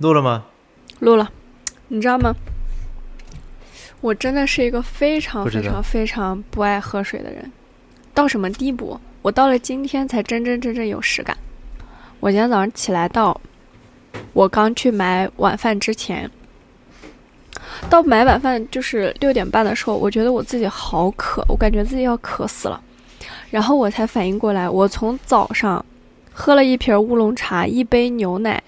录了吗？录了，你知道吗？我真的是一个非常非常非常不爱喝水的人，到什么地步？我到了今天才真真正正有实感。我今天早上起来到我刚去买晚饭之前，到买晚饭就是六点半的时候，我觉得我自己好渴，我感觉自己要渴死了，然后我才反应过来，我从早上喝了一瓶乌龙茶，一杯牛奶，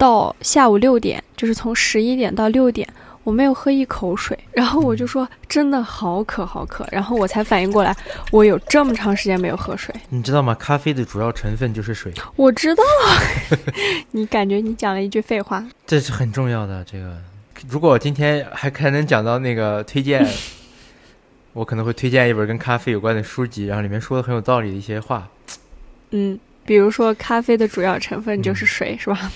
到下午六点，就是从十一点到六点，我没有喝一口水，然后我就说真的好渴好渴，然后我才反应过来，我有这么长时间没有喝水。你知道吗？咖啡的主要成分就是水，我知道，你感觉你讲了一句废话。这是很重要的。这个，如果我今天还还能讲到那个推荐，我可能会推荐一本跟咖啡有关的书籍，然后里面说的很有道理的一些话。嗯，比如说咖啡的主要成分就是水，是吧？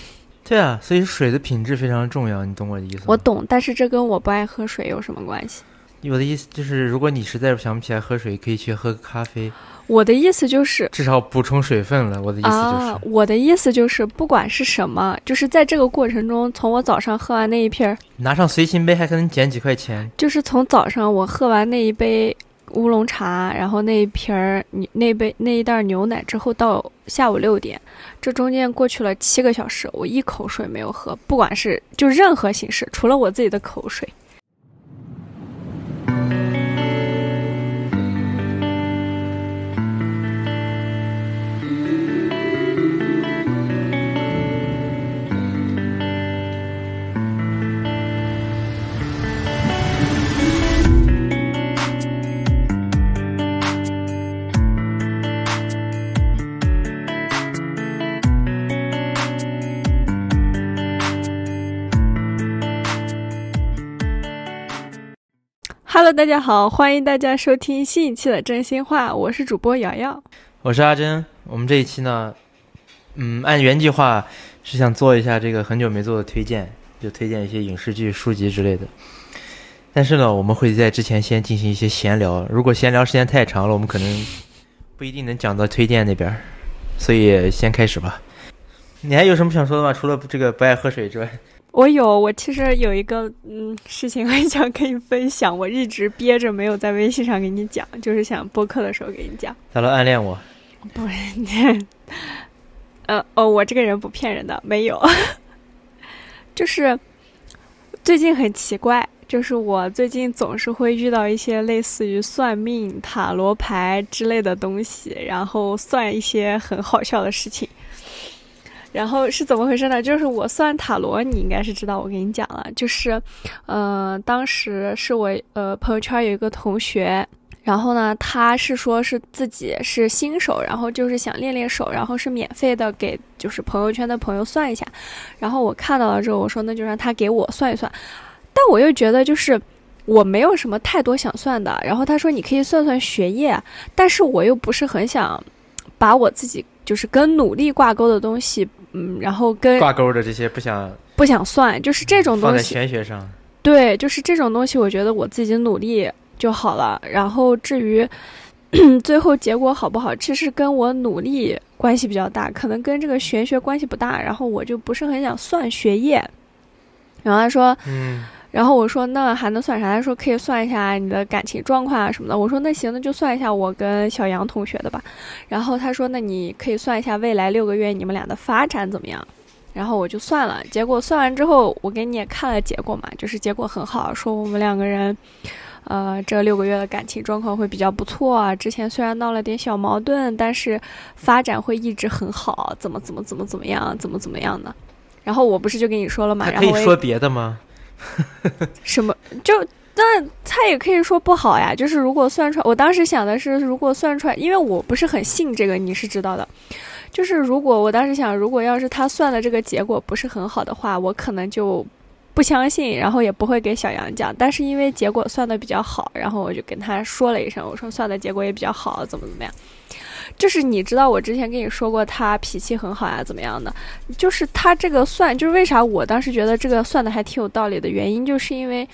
对啊，所以水的品质非常重要，你懂我的意思吗？我懂，但是这跟我不爱喝水有什么关系？我的意思就是，如果你实在想不起来喝水，可以去喝个咖啡，我的意思就是。至少补充水分了。我的意思就是，啊，我的意思就是，不管是什么，就是在这个过程中，从我早上喝完那一瓶儿，拿上随行杯还可能减几块钱。就是从早上我喝完那一杯乌龙茶，然后那一瓶儿你那杯那一袋牛奶之后，到下午六点，这中间过去了七个小时，我一口水没有喝，不管是就任何形式，除了我自己的口水。Hello，大家好，欢迎大家收听新一期的真心话，我是主播瑶瑶。我是阿珍，我们这一期呢，嗯，按原计划是想做一下这个很久没做的推荐，就推荐一些影视剧、书籍之类的。但是呢，我们会在之前先进行一些闲聊，如果闲聊时间太长了，我们可能不一定能讲到推荐那边，所以先开始吧。你还有什么想说的吗？除了这个不爱喝水之外，我有，我其实有一个嗯事情 很想跟你分享，我一直憋着没有在微信上给你讲，就是想播客的时候给你讲。他都暗恋我，不是，呃哦，我这个人不骗人的，没有，就是最近很奇怪，就是我最近总是会遇到一些类似于算命、塔罗牌之类的东西，然后算一些很好笑的事情。然后是怎么回事呢？就是我算塔罗，你应该是知道，我跟你讲了，就是，呃，当时是我呃朋友圈有一个同学，然后呢，他是说是自己是新手，然后就是想练练手，然后是免费的给就是朋友圈的朋友算一下。然后我看到了之后，我说那就让他给我算一算。但我又觉得就是我没有什么太多想算的。然后他说你可以算算学业，但是我又不是很想把我自己就是跟努力挂钩的东西，嗯，然后跟挂钩的这些不想不想算，就是这种放在东西。玄学上。对，就是这种东西，我觉得我自己努力就好了。然后至于 最后结果好不好，其实跟我努力关系比较大，可能跟这个玄学关系不大。然后我就不是很想算学业。然后他说，嗯，然后我说那还能算啥？他说可以算一下你的感情状况啊什么的。我说那行，那就算一下我跟小杨同学的吧。然后他说那你可以算一下未来六个月你们俩的发展怎么样。然后我就算了，结果算完之后，我给你也看了结果嘛，就是结果很好，说我们两个人，呃，这六个月的感情状况会比较不错啊。之前虽然闹了点小矛盾，但是发展会一直很好，怎么怎么怎么怎么样，怎么怎么样的。然后我不是就跟你说了嘛，然后说别的吗？什么就那他也可以说不好呀。就是如果算出来，我当时想的是，如果算出来，因为我不是很信这个，你是知道的。就是如果我当时想，如果要是他算的这个结果不是很好的话，我可能就不相信，然后也不会给小杨讲。但是因为结果算的比较好，然后我就跟他说了一声，我说算的结果也比较好，怎么怎么样。就是你知道我之前跟你说过他脾气很好呀，怎么样的？就是他这个算，就是为啥我当时觉得这个算的还挺有道理的原因，就是因为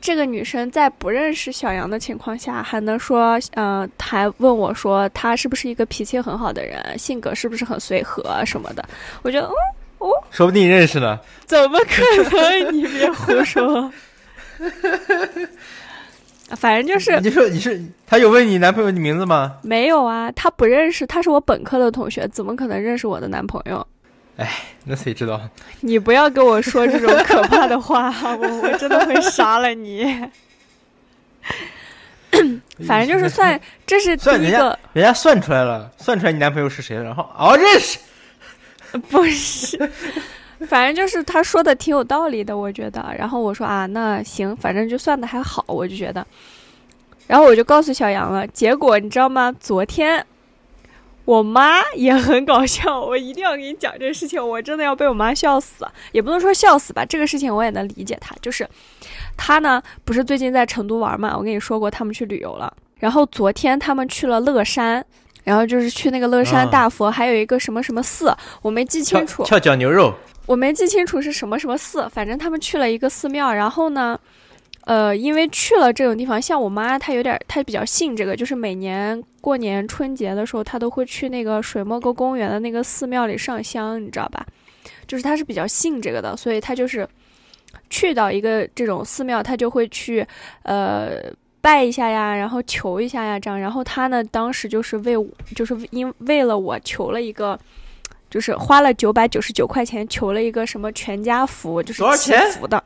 这个女生在不认识小杨的情况下，还能说，嗯、还问我说他是不是一个脾气很好的人，性格是不是很随和什么的。我觉得，嗯，哦，说不定认识呢。怎么可能？你别胡说。反正就是，你说你是他有问你男朋友的名字吗？没有啊，他不认识，他是我本科的同学，怎么可能认识我的男朋友？哎，那谁知道？你不要跟我说这种可怕的话，我我真的会杀了你。反正就是算，这是第一个，人家算出来了，算出来你男朋友是谁了，然后哦认识，不是，反正就是他说的挺有道理的，我觉得。然后我说啊，那行，反正就算的还好，我就觉得。然后我就告诉小杨了，结果你知道吗？昨天我妈也很搞笑，我一定要给你讲这个事情，我真的要被我妈笑死，也不能说笑死吧，这个事情我也能理解她，就是。她呢，不是最近在成都玩嘛？我跟你说过，他们去旅游了。然后昨天他们去了乐山，然后就是去那个乐山大佛，还有一个什么什么寺，我没记清楚。翘脚牛肉，我没记清楚是什么什么寺。反正他们去了一个寺庙。然后呢，呃，因为去了这种地方，像我妈她有点，她比较信这个，就是每年过年春节的时候，她都会去那个水墨沟公园的那个寺庙里上香，你知道吧？就是她是比较信这个的，所以她就是。去到一个这种寺庙，她就会去，呃，拜一下呀，然后求一下呀，这样。然后她呢，当时就是为，就是因为了我求了一个，就是花了九百九十九块钱求了一个什么全家福，就是祈福的。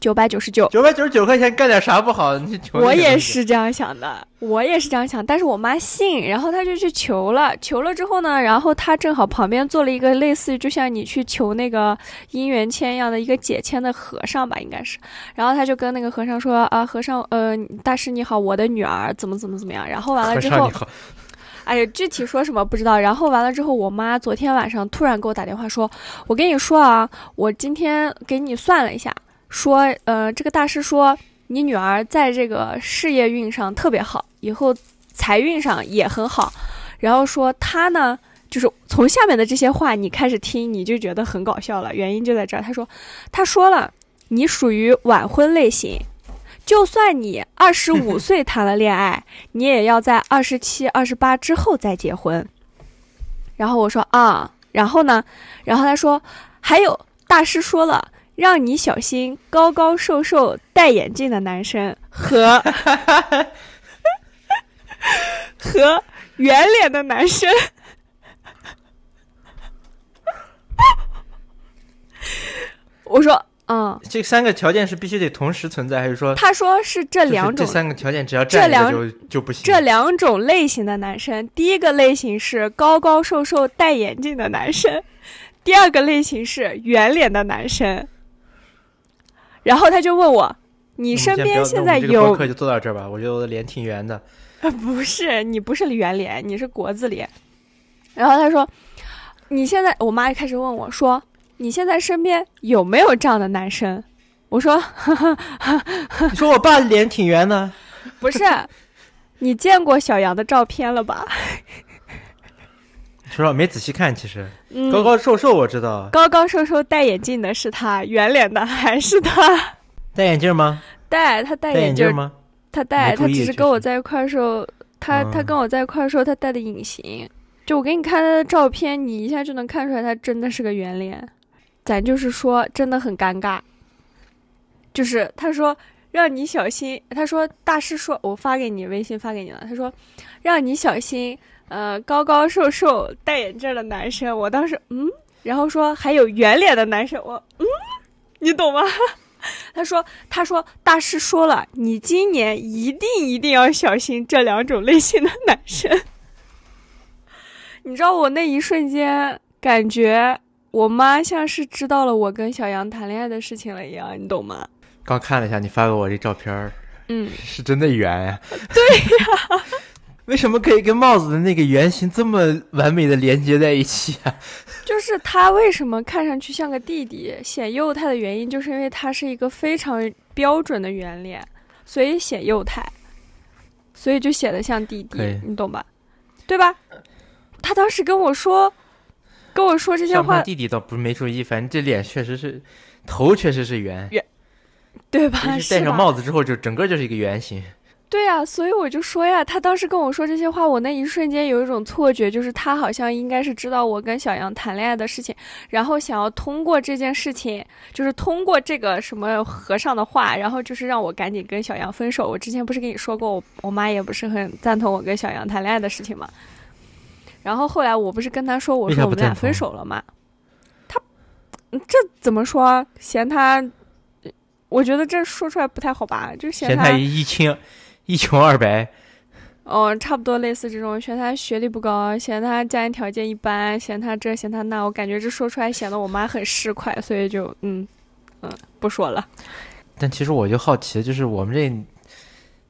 九百九十九，九百九十九块钱干点啥不好？你求我也是这样想的，我也是这样想。但是我妈信，然后她就去求了。求了之后呢，然后她正好旁边坐了一个类似于就像你去求那个姻缘签一样的一个解签的和尚吧，应该是。然后她就跟那个和尚说：“啊，和尚，呃，大师你好，我的女儿怎么怎么怎么样。”然后完了之后，哎呀，具体说什么不知道。然后完了之后，我妈昨天晚上突然给我打电话说：“我跟你说啊，我今天给你算了一下。”说，呃，这个大师说你女儿在这个事业运上特别好，以后财运上也很好。然后说他呢，就是从下面的这些话你开始听，你就觉得很搞笑了。原因就在这儿，他说，他说了，你属于晚婚类型，就算你 二十五岁谈了恋爱，你也要在二十七、二十八之后再结婚。然后我说啊，然后呢，然后他说还有大师说了。让你小心高高瘦瘦戴眼镜的男生和 和圆脸的男生。我说，嗯，这三个条件是必须得同时存在，还是说？他说是这两种，这三个条件只要这两就就不行。这两种类型的男生，第一个类型是高高瘦瘦戴眼镜的男生，第二个类型是圆脸的男生。然后他就问我：“你身边现在有？”课就做到这儿吧。我觉得我的脸挺圆的。不是，你不是圆脸，你是国字脸。然后他说：“你现在……”我妈就开始问我说：“你现在身边有没有这样的男生？”我说：“ 你说我爸脸挺圆的。”不是，你见过小杨的照片了吧？说实话，没仔细看，其实高高瘦瘦我知道，高高瘦瘦戴眼镜的是他，圆脸的还是他？戴眼镜吗？戴，他戴眼镜吗？他戴，他只是跟我在一块儿时候，他他跟我在一块儿时候，他戴的隐形。就我给你看他的照片，你一下就能看出来，他真的是个圆脸。咱就是说，真的很尴尬。就是他说让你小心，他说大师说，我发给你微信发给你了，他说让你小心。呃，高高瘦瘦戴眼镜的男生，我当时嗯，然后说还有圆脸的男生，我嗯，你懂吗？他说他说大师说了，你今年一定一定要小心这两种类型的男生。你知道我那一瞬间感觉我妈像是知道了我跟小杨谈恋爱的事情了一样，你懂吗？刚看了一下你发给我这照片嗯，是真的圆呀。对呀。为什么可以跟帽子的那个圆形这么完美的连接在一起啊？就是他为什么看上去像个弟弟，显幼态的原因，就是因为他是一个非常标准的圆脸，所以显幼态，所以就显得像弟弟，你懂吧？对吧？他当时跟我说，跟我说这些话，弟弟倒不是没注意，反正这脸确实是，头确实是圆圆，对吧？戴上帽子之后，就整个就是一个圆形。对呀、所以我就说呀，他当时跟我说这些话，我那一瞬间有一种错觉，就是他好像应该是知道我跟小杨谈恋爱的事情，然后想要通过这件事情，就是通过这个什么和尚的话，然后就是让我赶紧跟小杨分手。我之前不是跟你说过，我我妈也不是很赞同我跟小杨谈恋爱的事情嘛。然后后来我不是跟他说，我说我们俩分手了嘛，他嗯这怎么说？嫌他，我觉得这说出来不太好吧，就嫌他嫌他一清一穷二白，哦，差不多类似这种，嫌他学历不高，嫌他家庭条件一般，嫌他这嫌他那，我感觉这说出来显得我妈很市侩，所以就嗯嗯不说了。但其实我就好奇，就是我们这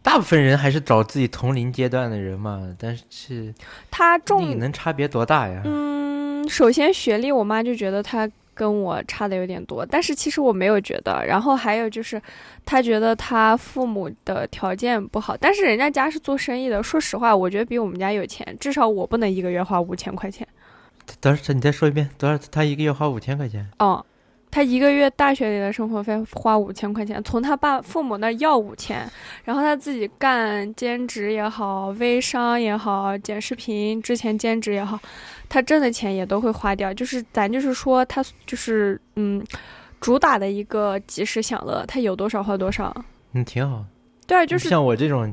大部分人还是找自己同龄阶段的人嘛，但是他重能差别多大呀？嗯，首先学历，我妈就觉得他跟我差的有点多，但是其实我没有觉得。然后还有就是，他觉得他父母的条件不好，但是人家家是做生意的，说实话，我觉得比我们家有钱，至少我不能一个月花五千块钱。多少？你再说一遍，多少？他一个月花五千块钱？哦，他一个月大学里的生活费花五千块钱，从他爸父母那儿要五千，然后他自己干兼职也好，微商也好，剪视频之前兼职也好，他挣的钱也都会花掉。就是咱就是说，他就是嗯，主打的一个及时享乐，他有多少花多少。嗯，挺好。对啊，就是像我这种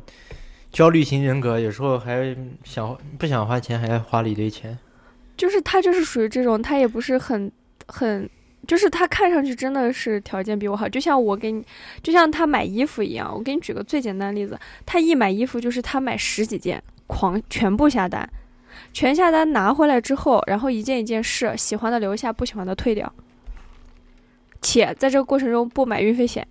焦虑型人格，有时候还想不想花钱，还花了一堆钱。就是他就是属于这种，他也不是很很，就是他看上去真的是条件比我好，就像我给你，就像他买衣服一样。我给你举个最简单的例子，他一买衣服就是他买十几件，狂全部下单，全下单拿回来之后，然后一件一件试，喜欢的留下，不喜欢的退掉，且在这个过程中不买运费险。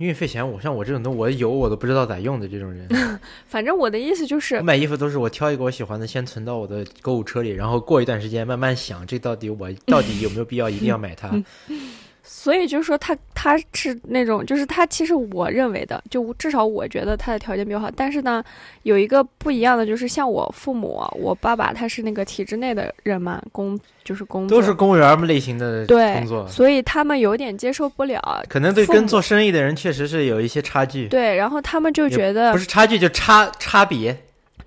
运费险，我像我这种都我有我都不知道咋用的这种人，反正我的意思就是我，买衣服都是我挑一个我喜欢的，先存到我的购物车里，然后过一段时间慢慢想，这到底我到底有没有必要一定要买它？所以就是说他他是那种，就是他其实我认为的，就至少我觉得他的条件比我好。但是呢，有一个不一样的，就是像我父母，我爸爸他是那个体制内的人嘛，工就是工都是公务员类型的对工作，所以他们有点接受不了。可能对跟做生意的人确实是有一些差距，对，然后他们就觉得不是差距就差差别。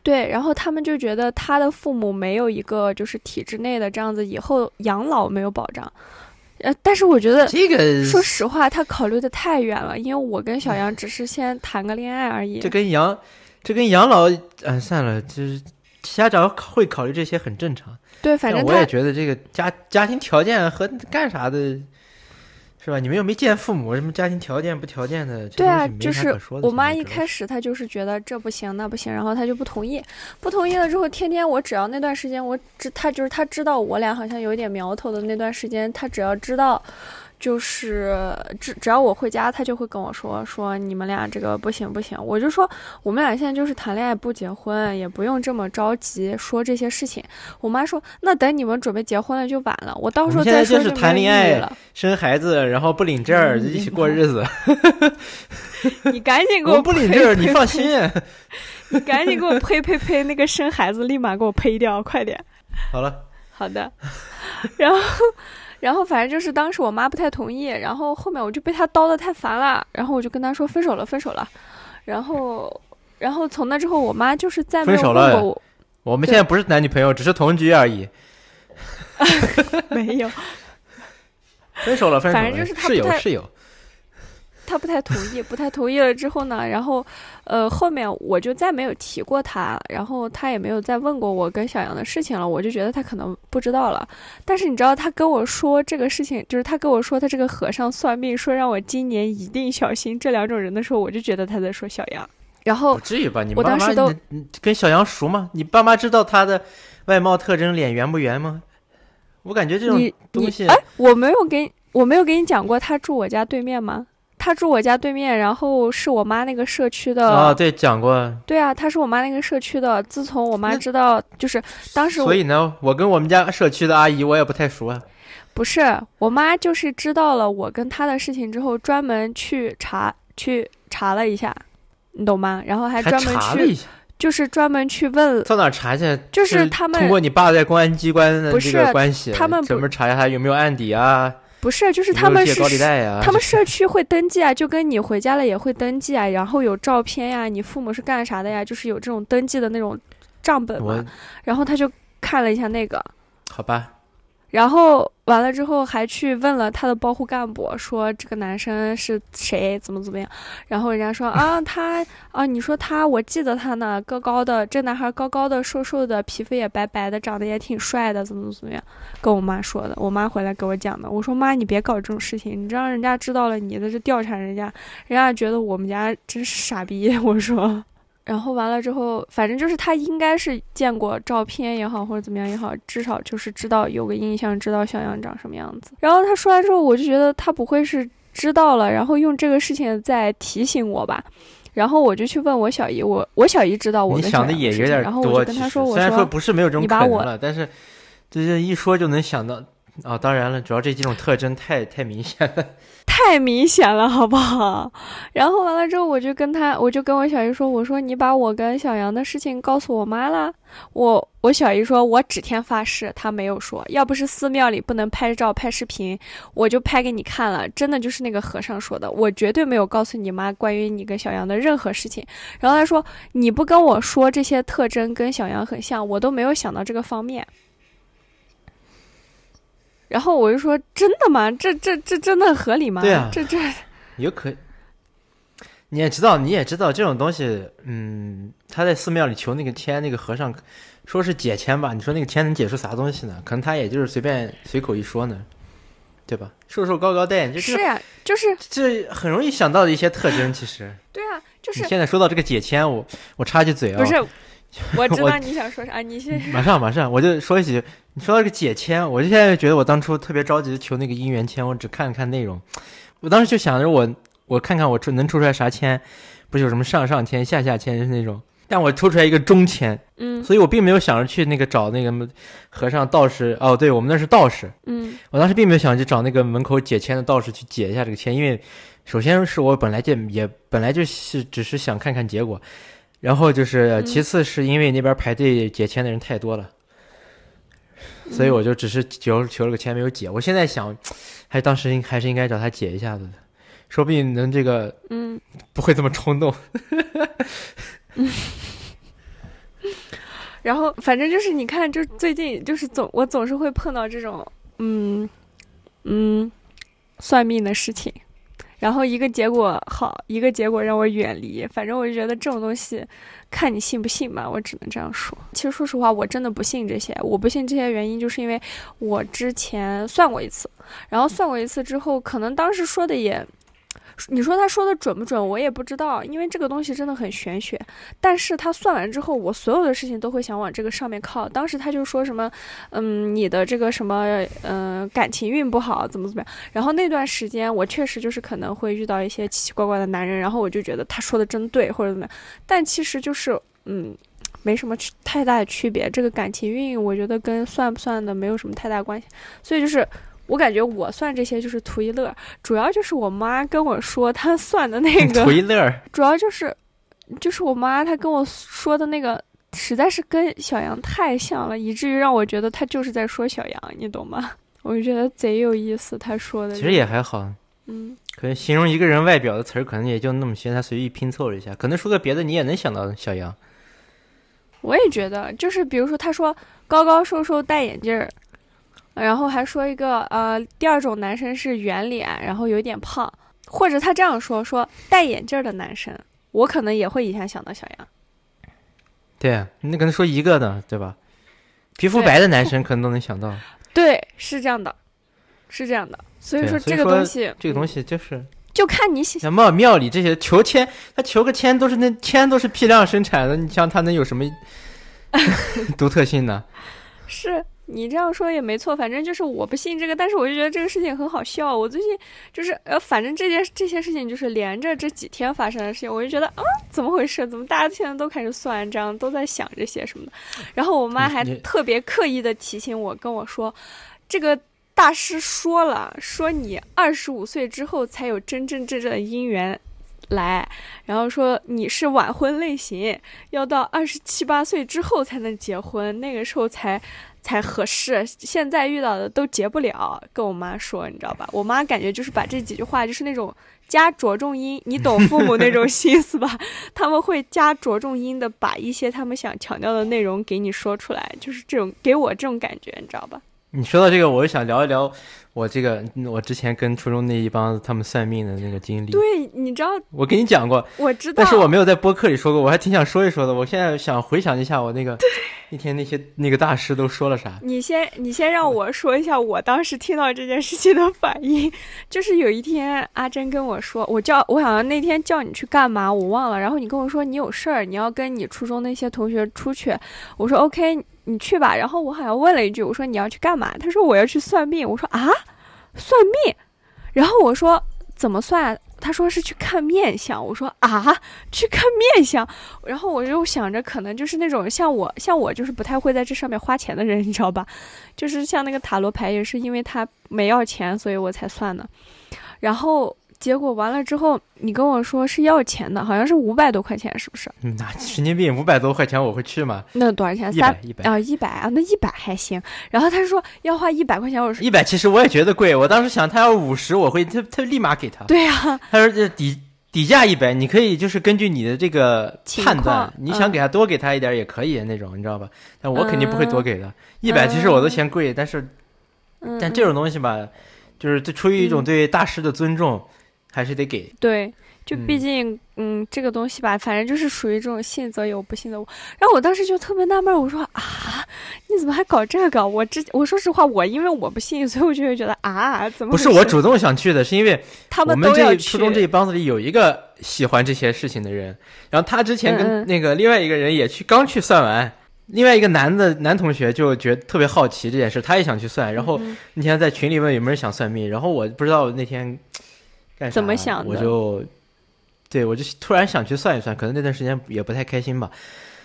对，然后他们就觉得他的父母没有一个就是体制内的这样子，以后养老没有保障。呃，但是我觉得这个说实话，他考虑的太远了，因为我跟小杨只是先谈个恋爱而已。这跟养这跟养老，嗯、算了，就是家长会考虑这些很正常。对，反正我也觉得这个家家庭条件和干啥的，是吧？你们又没见父母，什么家庭条件不条件的，对啊，就是我妈一开始她就是觉得这不行那不行，然后她就不同意，不同意了之后，天天我只要那段时间我知她就是她知道我俩好像有一点苗头的那段时间，她只要知道。就是只只要我回家，他就会跟我说说你们俩这个不行不行。我就说我们俩现在就是谈恋爱不结婚，也不用这么着急说这些事情。我妈说那等你们准备结婚了就晚了，我到时候再说就是没有意义谈恋爱了。生孩子，然后不领证儿，嗯一起过日子。你赶紧 给我们不领证儿，你放心。你赶紧给我呸呸呸！那个生孩子立马给我呸掉，快点。好了，好的。然后，然后反正就是当时我妈不太同意，然后后面我就被她叨的太烦了，然后我就跟她说分手了，分手了。然后，然后从那之后，我妈就是再没有分手了问过我，我们现在不是男女朋友，只是同居而已。没有，分手了，分手了，反正就是他室不太友室友。她不太同意，不太同意了之后呢，然后，呃，后面我就再没有提过他，然后他也没有再问过我跟小杨的事情了，我就觉得他可能不知道了。但是你知道，他跟我说这个事情，就是他跟我说他这个和尚算命说让我今年一定小心这两种人的时候，我就觉得他在说小杨。然后不至于吧？你我爸妈当时都跟小杨熟吗？你爸妈知道他的外貌特征，脸圆不圆吗？我感觉这种东西，哎，我没有给我没有给你讲过他住我家对面吗？他住我家对面，然后是我妈那个社区的。啊，对，讲过。对啊，他是我妈那个社区的。自从我妈知道，就是当时所以呢，我跟我们家社区的阿姨我也不太熟啊。不是我妈，就是知道了我跟他的事情之后，专门去查去查了一下，你懂吗？然后还还专门去，就是专门去问，到哪查去？就是他们通过你爸在公安机关的这个关系，他们不专门查一下他有没有案底啊，不是，就是他们是他们社 区会登记啊，就跟你回家了也会登记啊，然后有照片呀，你父母是干啥的呀，就是有这种登记的那种账本嘛。然后他就看了一下那个，好吧。然后完了之后，还去问了他的包护干部，说这个男生是谁，怎么怎么样。然后人家说啊，他啊，你说他，我记得他呢，高高的，这男孩高高的，瘦瘦的，皮肤也白白的，长得也挺帅的，怎么怎么样，跟我妈说的。我妈回来给我讲的，我说妈，你别搞这种事情，你让人家知道了，你的这调查人家，人家觉得我们家真是傻逼。我说。然后完了之后，反正就是他应该是见过照片也好，或者怎么样也好，至少就是知道有个印象，知道小杨长什么样子。然后他说完之后，我就觉得他不会是知道了，然后用这个事情在提醒我吧。然后我就去问我小姨，我我小姨知道我。你想的也有点多。虽然说不是没有这种可能了，但是这这一说就能想到。啊，当然了，主要这几种特征太太明显了，太明显了，好不好？然后完了之后，我就跟他，我就跟我小姨说，我说你把我跟小杨的事情告诉我妈了。我我小姨说，我指天发誓，她没有说。要不是寺庙里不能拍照拍视频，我就拍给你看了。真的就是那个和尚说的，我绝对没有告诉你妈关于你跟小杨的任何事情。然后他说，你不跟我说这些特征跟小杨很像，我都没有想到这个方面。然后我就说：“真的吗？这这这真的合理吗？对啊，这这有可。你也知道，你也知道这种东西，嗯，他在寺庙里求那个签，那个和尚说是解签吧？你说那个签能解出啥东西呢？可能他也就是随便随口一说呢，对吧？瘦瘦高高戴眼镜，是呀，就是这很容易想到的一些特征。其实，对啊，就是你现在说到这个解签，我我插句嘴啊，不是。” 我知道你想说啥，你先马上马上，我就说一句，你说到这个解签，我就现在觉得我当初特别着急求那个姻缘签，我只看了看内容，我当时就想着我我看看我出能抽出来啥签，不是有什么上上签、下下签是那种，但我抽出来一个中签，嗯，所以我并没有想着去那个找那个和尚道士，哦，对我们那是道士，嗯，我当时并没有想去找那个门口解签的道士去解一下这个签，因为首先是我本来就也本来就是只是想看看结果。然后就是，其次是因为那边排队解签的人太多了，所以我就只是求求了个签，没有解。我现在想，还当时还是应该找他解一下子的，说不定能这个，嗯，不会这么冲动。然后反正就是，你看，就最近就是总我总是会碰到这种，嗯嗯，算命的事情。然后一个结果好，一个结果让我远离。反正我就觉得这种东西，看你信不信吧。我只能这样说。其实说实话，我真的不信这些。我不信这些原因，就是因为我之前算过一次，然后算过一次之后，可能当时说的也。你说他说的准不准？我也不知道，因为这个东西真的很玄学。但是他算完之后，我所有的事情都会想往这个上面靠。当时他就说什么，嗯，你的这个什么，嗯，感情运不好，怎么怎么样。然后那段时间，我确实就是可能会遇到一些奇奇怪怪的男人。然后我就觉得他说的真对，或者怎么样。但其实就是，嗯，没什么太大的区别。这个感情运，我觉得跟算不算的没有什么太大关系。所以就是。我感觉我算这些就是图一乐，主要就是我妈跟我说她 算的那个图一乐，主要就是就是我妈她跟我说的那个实在是跟小杨太像了，以至于让我觉得她就是在说小杨，你懂吗？我就觉得贼有意思，她说的其实也还好，嗯，可能形容一个人外表的词儿可能也就那么些，她随意拼凑了一下，可能说个别的你也能想到小杨。我也觉得，就是比如说他说高高瘦瘦戴眼镜儿。然后还说一个，呃，第二种男生是圆脸，然后有点胖，或者他这样说，说戴眼镜的男生，我可能也会一下想到小杨。对，你可能说一个呢，对吧？皮肤白的 男生可能都能想到。对，是这样的，是这样的。所以说这个东西，这个东西就是就看你喜。像庙庙里这些求签，他求个签都是那签都是批量生产的，你像他能有什么 独特性呢？是。你这样说也没错，反正就是我不信这个，但是我就觉得这个事情很好笑。我最近就是呃，反正这件这些事情就是连着这几天发生的事情，我就觉得啊，怎么回事？怎么大家现在都开始算账，都在想这些什么的？然后我妈还特别刻意的提醒我，跟我说，这个大师说了，说你二十五岁之后才有真真正正的姻缘来，然后说你是晚婚类型，要到二十七八岁之后才能结婚，那个时候才才合适。现在遇到的都结不了，跟我妈说，你知道吧？我妈感觉就是把这几句话就是那种加着重音，你懂父母那种心思吧？他们会加着重音的把一些他们想强调的内容给你说出来，就是这种给我这种感觉，你知道吧？你说到这个，我就想聊一聊我这个我之前跟初中那一帮他们算命的那个经历。对，你知道，我跟你讲过，我知道，但是我没有在播客里说过，我还挺想说一说的。我现在想回想一下，我那个那天那些那个大师都说了啥。你先，你先让我说一下我当时听到这件事情的反应。就是有一天阿珍跟我说，我叫我好像那天叫你去干嘛，我忘了。然后你跟我说你有事儿，你要跟你初中那些同学出去。我说 OK。你去吧，然后我好像问了一句，我说你要去干嘛？他说我要去算命。我说啊，算命。然后我说怎么算？他说是去看面相。我说啊，去看面相。然后我就想着，可能就是那种像我，像我就是不太会在这上面花钱的人，你知道吧？就是像那个塔罗牌，也是因为他没要钱，所以我才算的。然后。结果完了之后，你跟我说是要钱的，好像是五百多块钱，是不是？那神经病，五百多块钱我会去吗？那多少钱？三一百啊，一百啊，那一百还行。然后他说要花一百块钱，我说一百，其实我也觉得贵。我当时想他要五十，我会他他立马给他。对呀，他说这底底价一百，你可以就是根据你的这个判断，你想给他多给他一点也可以那种，你知道吧？但我肯定不会多给的。一百其实我都嫌贵，但是但这种东西吧，就是出于一种对大师的尊重。还是得给对，就毕竟嗯，这个东西吧，反正就是属于这种信则有，不信则无。然后我当时就特别纳闷，我说啊，你怎么还搞这个？我之我说实话，我因为我不信，所以我就会觉得啊，怎么不是我主动想去的？是因为 他们我们这初中这一帮子里有一个喜欢这些事情的人，然后他之前跟那个另外一个人也去，刚去算完，另外一个男的男同学就觉得特别好奇这件事，他也想去算。然后那天在群里问有没有人想算命，然后我不知道那天。怎么想的？我就，对我就突然想去算一算，可能那段时间也不太开心吧。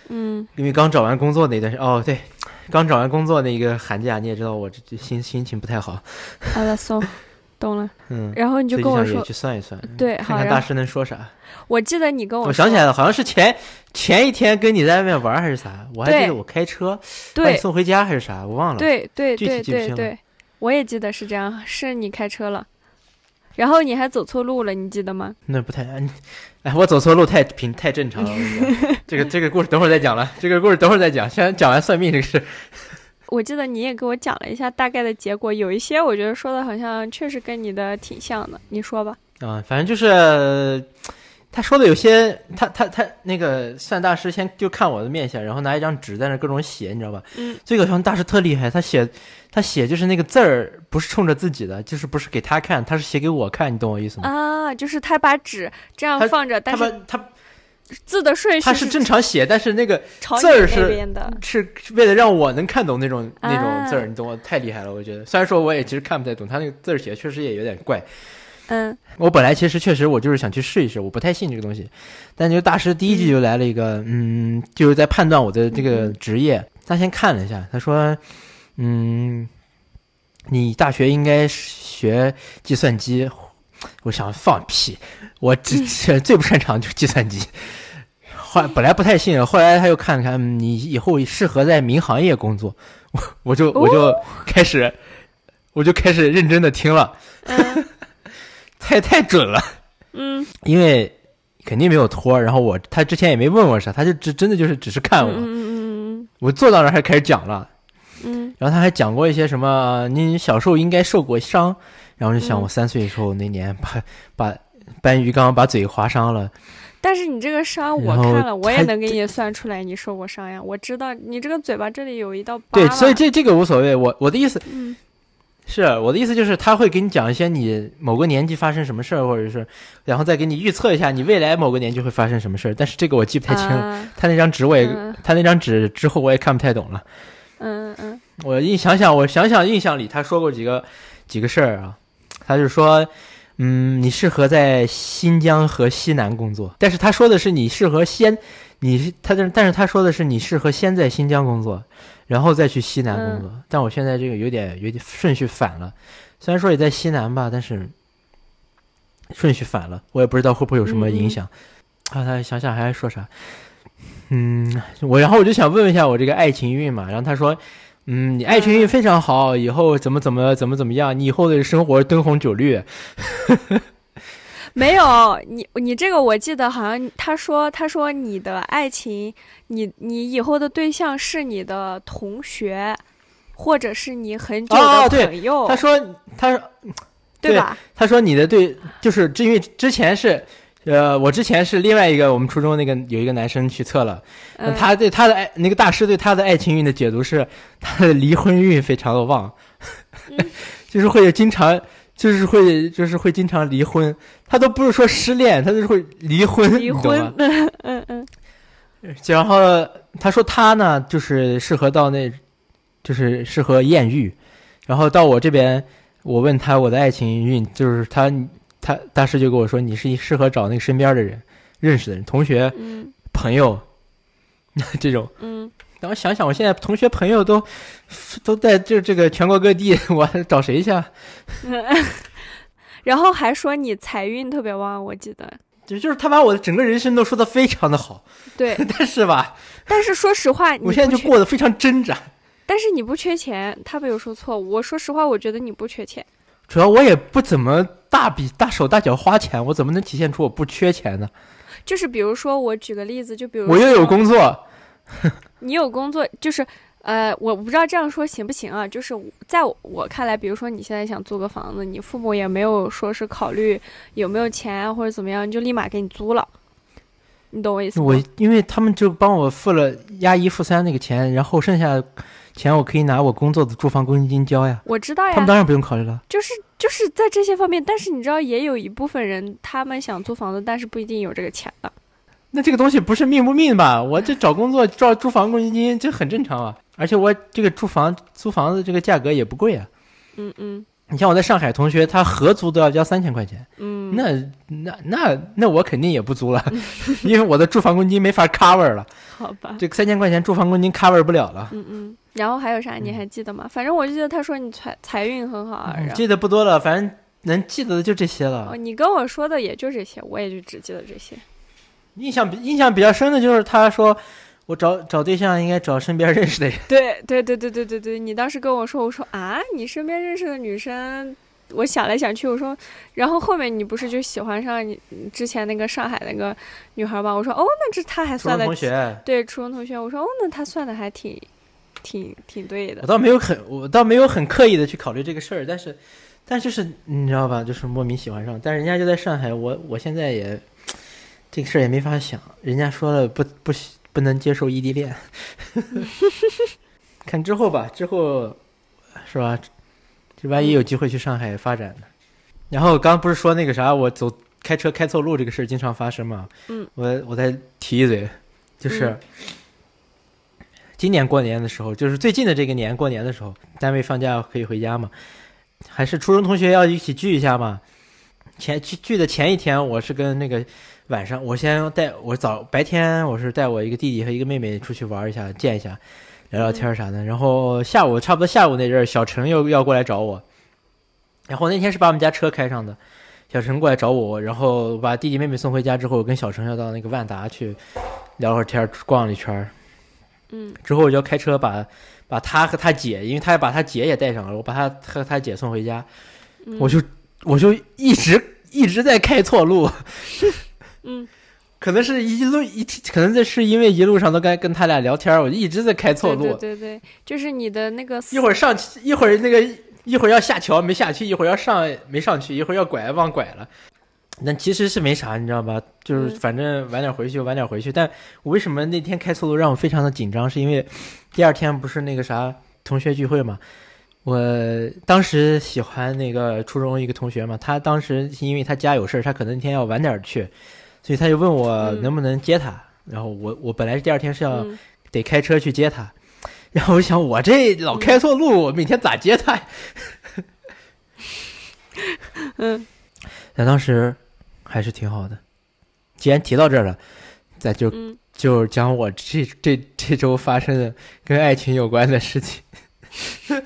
嗯，因为刚找完工作那段时哦，对，刚找完工作那个寒假，你也知道我这这心心情不太好。好了，送，懂了。嗯，然后你就跟我说去算一算，对，看看大师能说啥。我记得你跟我，我想起来了，好像是前前一天跟你在外面玩还是啥，我还记得我开车把你送回家还是啥，我忘了。对对对对对，我也记得是这样，是你开车了。然后你还走错路了，你记得吗？那不太，哎，我走错路太平太正常了。这个这个故事等会儿再讲了，这个故事等会儿再讲，先讲完算命这个事。我记得你也给我讲了一下大概的结果，有一些我觉得说的好像确实跟你的挺像的，你说吧。啊，反正就是他说的有些，他他他那个算大师先就看我的面相，然后拿一张纸在那各种写，你知道吧？嗯。这个像大师特厉害，他写。他写就是那个字儿，不是冲着自己的，就是不是给他看，他是写给我看，你懂我意思吗？啊，就是他把纸这样放着，但是他字的顺序他是正常写，但是那个字儿是是为了让我能看懂那种那种字儿，你懂我？太厉害了，我觉得。虽然说我也其实看不太懂，他那个字儿写确实也有点怪。嗯，我本来其实确实我就是想去试一试，我不太信这个东西。但就大师第一句就来了一个，嗯，就是在判断我的这个职业。他先看了一下，他说。嗯，你大学应该学计算机，我想放屁，我最最不擅长就是计算机。后来本来不太信，后来他又看了看，你以后适合在民航业工作，我我就我就开始，我就开始认真的听了，太太准了，嗯，因为肯定没有托，然后我他之前也没问我啥，他就只真的就是只是看我，嗯嗯嗯，我坐到那儿还开始讲了。嗯，然后他还讲过一些什么，你小时候应该受过伤，然后就想我三岁的时候那年把把搬鱼缸把嘴划伤了。但是你这个伤我看了，我也能给你算出来你受过伤呀。我知道你这个嘴巴这里有一道疤。对，所以这这个无所谓。我我的意思，嗯，是我的意思就是他会给你讲一些你某个年纪发生什么事儿，或者是然后再给你预测一下你未来某个年纪会发生什么事儿。但是这个我记不太清了。他那张纸我也，他那张纸之后我也看不太懂了。嗯嗯，我印想想，我想想印象里他说过几个几个事儿啊，他就说，嗯，你适合在新疆和西南工作，但是他说的是你适合先，你他但但是他说的是你适合先在新疆工作，然后再去西南工作，但我现在这个有点有点顺序反了，虽然说也在西南吧，但是顺序反了，我也不知道会不会有什么影响。啊，他想想还说啥？嗯，我然后我就想问问一下我这个爱情运嘛，然后他说，嗯，你爱情运非常好，以后怎么怎么怎么怎么样，你以后的生活灯红酒绿。没有你，你这个我记得好像他说，他说你的爱情，你你以后的对象是你的同学，或者是你很久的朋友。他说，他说，对吧？他说你的对，就是因为之前是，呃，我之前是另外一个我们初中那个有一个男生去测了，他对他的爱那个大师对他的爱情运的解读是，他的离婚运非常的旺，就是会经常。就是会，就是会经常离婚。他都不是说失恋，他就是会离婚，离婚，嗯嗯。然后他说他呢，就是适合到那，就是适合艳遇。然后到我这边，我问他我的爱情运，就是他他大师就跟我说，你是适合找那个身边的人，认识的人，同学、朋友 这种。嗯。等我想想，我现在同学朋友都都在这这个全国各地，我找谁去？然后还说你财运特别旺，我记得。就就是他把我的整个人生都说的非常的好。对。但是吧。但是说实话，我现在就过得非常挣扎。但是你不缺钱，他没有说错。我说实话，我觉得你不缺钱。主要我也不怎么大笔大手大脚花钱，我怎么能体现出我不缺钱呢？就是比如说，我举个例子，就比如我又有工作。你有工作，就是，呃，我不知道这样说行不行啊？就是在我看来，比如说你现在想租个房子，你父母也没有说是考虑有没有钱啊或者怎么样，就立马给你租了，你懂我意思吗？我因为他们就帮我付了押一付三那个钱，然后剩下钱我可以拿我工作的住房公积金交呀。我知道呀，他们当然不用考虑了。就是就是在这些方面，但是你知道，也有一部分人他们想租房子，但是不一定有这个钱的。那这个东西不是命不命吧？我这找工作照住房公积金，这很正常啊。而且我这个住房租房子这个价格也不贵啊。嗯嗯。你像我在上海同学，他合租都要交三千块钱。嗯。那那那那我肯定也不租了，因为我的住房公积金没法 cover 了。好吧。这三千块钱住房公积金 cover 不了了。嗯嗯。然后还有啥？你还记得吗？反正我就记得他说你财财运很好啊。记得不多了，反正能记得的就这些了。哦，你跟我说的也就这些，我也就只记得这些。印象印象比较深的就是他说，我找找对象应该找身边认识的人。对对对对对对对，你当时跟我说，我说啊，你身边认识的女生，我想来想去，我说，然后后面你不是就喜欢上你之前那个上海那个女孩吗？我说哦，那这他还算的同学，对初中同学，我说哦，那他算的还挺挺挺对的。我倒没有很我倒没有很刻意的去考虑这个事儿，但是但就是你知道吧，就是莫名喜欢上，但人家就在上海，我我现在也。这个事儿也没法想，人家说了不不不能接受异地恋，看之后吧，之后是吧？这万一有机会去上海发展呢？然后刚不是说那个啥，我走开车开错路这个事儿经常发生嘛？嗯，我我再提一嘴，就是今年过年的时候，就是最近的这个年过年的时候，单位放假可以回家嘛？还是初中同学要一起聚一下嘛？前聚聚的前一天，我是跟那个。晚上我先带我早白天我是带我一个弟弟和一个妹妹出去玩一下见一下，聊聊天啥的。然后下午差不多下午那阵儿，小陈又要过来找我。然后那天是把我们家车开上的，小陈过来找我，然后把弟弟妹妹送回家之后，我跟小陈要到那个万达去聊会儿天，逛了一圈儿。嗯。之后我就要开车把把他和他姐，因为他把他姐也带上了，我把他和他姐送回家。我就我就一直一直在开错路。嗯，可能是一路一，可能这是因为一路上都该跟他俩聊天，我就一直在开错路。对对对，就是你的那个一会儿上一会儿那个一会儿要下桥没下去，一会儿要上没上去，一会儿要拐忘拐了。那其实是没啥，你知道吧？就是反正晚点回去就晚点回去。但我为什么那天开错路让我非常的紧张？是因为第二天不是那个啥同学聚会嘛？我当时喜欢那个初中一个同学嘛，他当时因为他家有事儿他可能那天要晚点去。所以他就问我能不能接他，然后我我本来第二天是要得开车去接他，然后我想我这老开错路，我每天咋接他？嗯，但当时还是挺好的。既然提到这儿了，咱就就讲我这这这周发生的跟爱情有关的事情。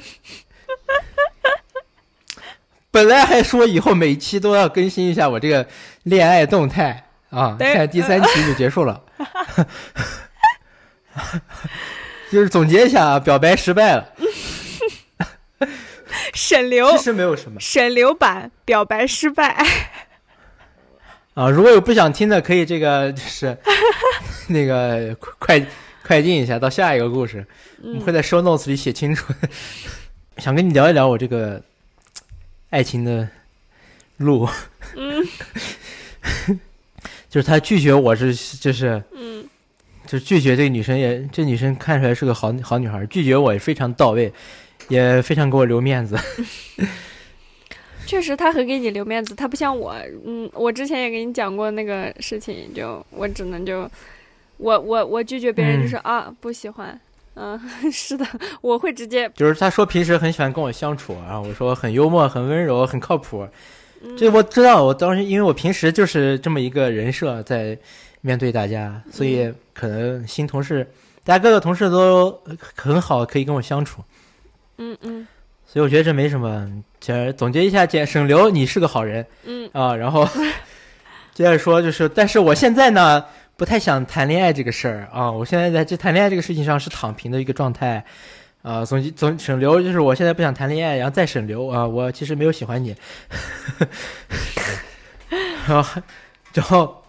本来还说以后每期都要更新一下我这个恋爱动态啊，对现在第三期就结束了。就是总结一下啊，表白失败了，沈流其实没有什么沈流版表白失败。啊。如果有不想听的，可以这个就是 那个快快进一下到下一个故事，我们会在 show notes 里写清楚。想跟你聊一聊我这个爱情的路，嗯就是他拒绝我是就是嗯就是拒绝这个女生也这女生看出来是个好好女孩，拒绝我也非常到位，也非常给我留面子。确实，他很给你留面子，他不像我，嗯，我之前也给你讲过那个事情，就我只能就，我我我拒绝别人就是、啊不喜欢，嗯，是的，我会直接，就是他说平时很喜欢跟我相处，然后我说很幽默、很温柔、很靠谱。嗯这我知道，我当时因为我平时就是这么一个人设在面对大家，所以可能新同事，大家各个同事都很好，可以跟我相处，嗯嗯所以我觉得这没什么。简总结一下，简省流，你是个好人嗯啊。然后接着说，就是，但是我现在呢，不太想谈恋爱这个事儿啊。我现在在这谈恋爱这个事情上是躺平的一个状态。啊，总总省流就是我现在不想谈恋爱，然后再省流啊，我其实没有喜欢你，然后，然后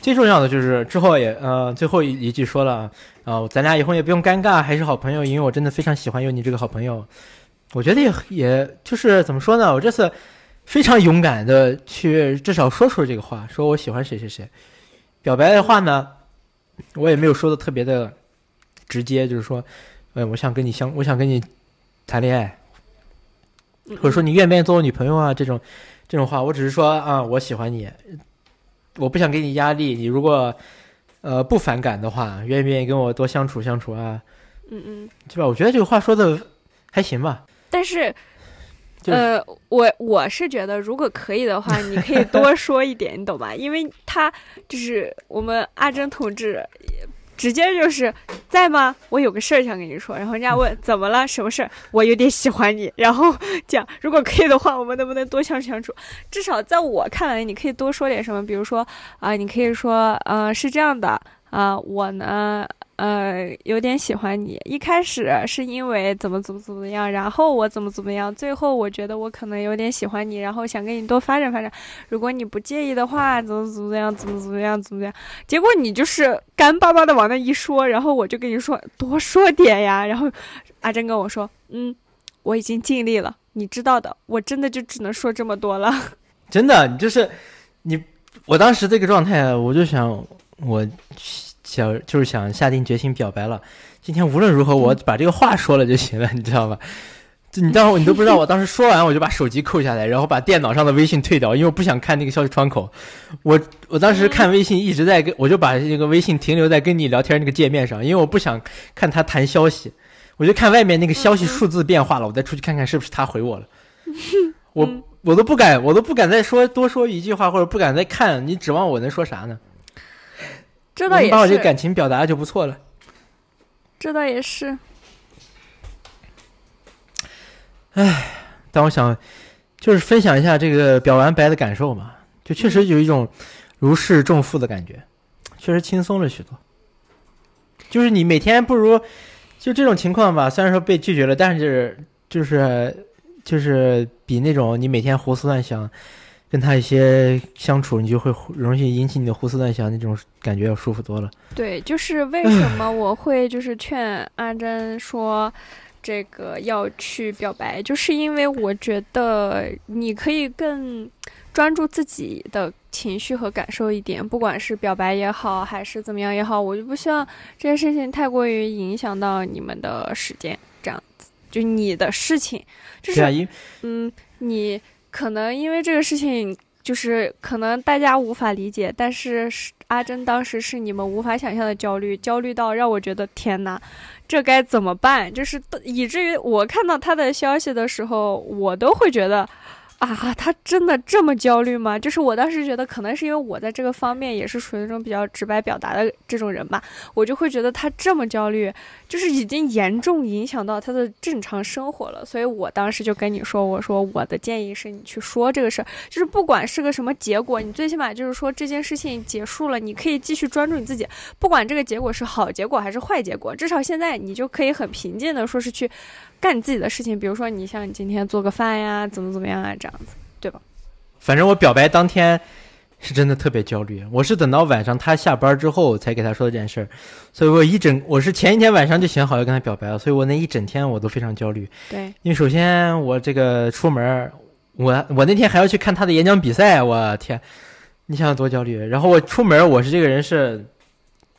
最重要的就是之后也呃最后一一句说了啊、咱俩以后也不用尴尬，还是好朋友，因为我真的非常喜欢有你这个好朋友。我觉得也也就是怎么说呢，我这次非常勇敢的去至少说出了这个话，说我喜欢谁谁谁。表白的话呢，我也没有说的特别的直接，就是说，呃，我想跟你相，我想跟你谈恋爱，嗯，或者说你愿不愿意做我女朋友啊？这种这种话，我只是说啊，我喜欢你，我不想给你压力。你如果呃不反感的话，愿不愿意跟我多相处相处啊？嗯嗯，对吧？我觉得这个话说的还行吧。但是。就是呃，我我是觉得，如果可以的话，你可以多说一点，你懂吧？因为他就是我们阿珍同志，直接就是在吗？我有个事儿想跟你说。然后人家问怎么了，什么事儿？我有点喜欢你。然后讲，如果可以的话，我们能不能多相处相处？至少在我看来，你可以多说点什么，比如说啊、你可以说，嗯，是这样的啊、我呢。呃，有点喜欢你。一开始是因为怎么怎么怎么样，然后我怎么怎么样，最后我觉得我可能有点喜欢你，然后想跟你多发展发展。如果你不介意的话，怎么怎么样，怎么怎么样，怎么样。结果你就是干巴巴的往那一说，然后我就跟你说多说点呀。然后阿珍跟我说，嗯，我已经尽力了，你知道的，我真的就只能说这么多了。真的，你就是你，我当时这个状态，我就想，我想就是想下定决心表白了。今天无论如何，我把这个话说了就行了，你知道吧？你当时你都不知道，我当时说完我就把手机扣下来，然后把电脑上的微信退掉，因为我不想看那个消息窗口。我我当时看微信一直在跟，我就把这个微信停留在跟你聊天那个界面上，因为我不想看他弹消息，我就看外面那个消息数字变化了，我再出去看看是不是他回我了。我嗯我都不敢，我都不敢再说多说一句话，或者不敢再看，你指望我能说啥呢？这倒也我能把我这个，感情表达就不错了。这倒也是。唉但我想，就是分享一下这个表完白的感受嘛，就确实有一种如释重负的感觉，确实轻松了许多。就是你每天不如就这种情况吧，虽然说被拒绝了，但是就是就是比那种你每天胡思乱想，跟他一些相处，你就会容易引起你的胡思乱想那种感觉要舒服多了。对，就是为 什么我会就是劝阿珍说，这个要去表白，就是因为我觉得你可以更专注自己的情绪和感受一点，不管是表白也好，还是怎么样也好，我就不希望这件事情太过于影响到你们的时间，这样子，就你的事情，就是啊，嗯，你可能因为这个事情，就是可能大家无法理解，但是阿珍当时是你们无法想象的焦虑，焦虑到让我觉得天哪，这该怎么办？就是以至于我看到他的消息的时候，我都会觉得啊，他真的这么焦虑吗？就是我当时觉得，可能是因为我在这个方面也是属于那种比较直白表达的这种人吧，我就会觉得他这么焦虑，就是已经严重影响到他的正常生活了。所以我当时就跟你说，我说我的建议是你去说这个事儿，就是不管是个什么结果，你最起码就是说这件事情结束了，你可以继续专注你自己，不管这个结果是好结果还是坏结果，至少现在你就可以很平静的说是去。干你自己的事情，比如说你像你今天做个饭呀，怎么怎么样啊，这样子，对吧？反正我表白当天是真的特别焦虑，我是等到晚上他下班之后才给他说这件事儿，所以我一整我是前一天晚上就想好要跟他表白了，所以我那一整天我都非常焦虑。对，因为首先我这个出门，我我那天还要去看他的演讲比赛，我天，你想想多焦虑。然后我出门，我是这个人是，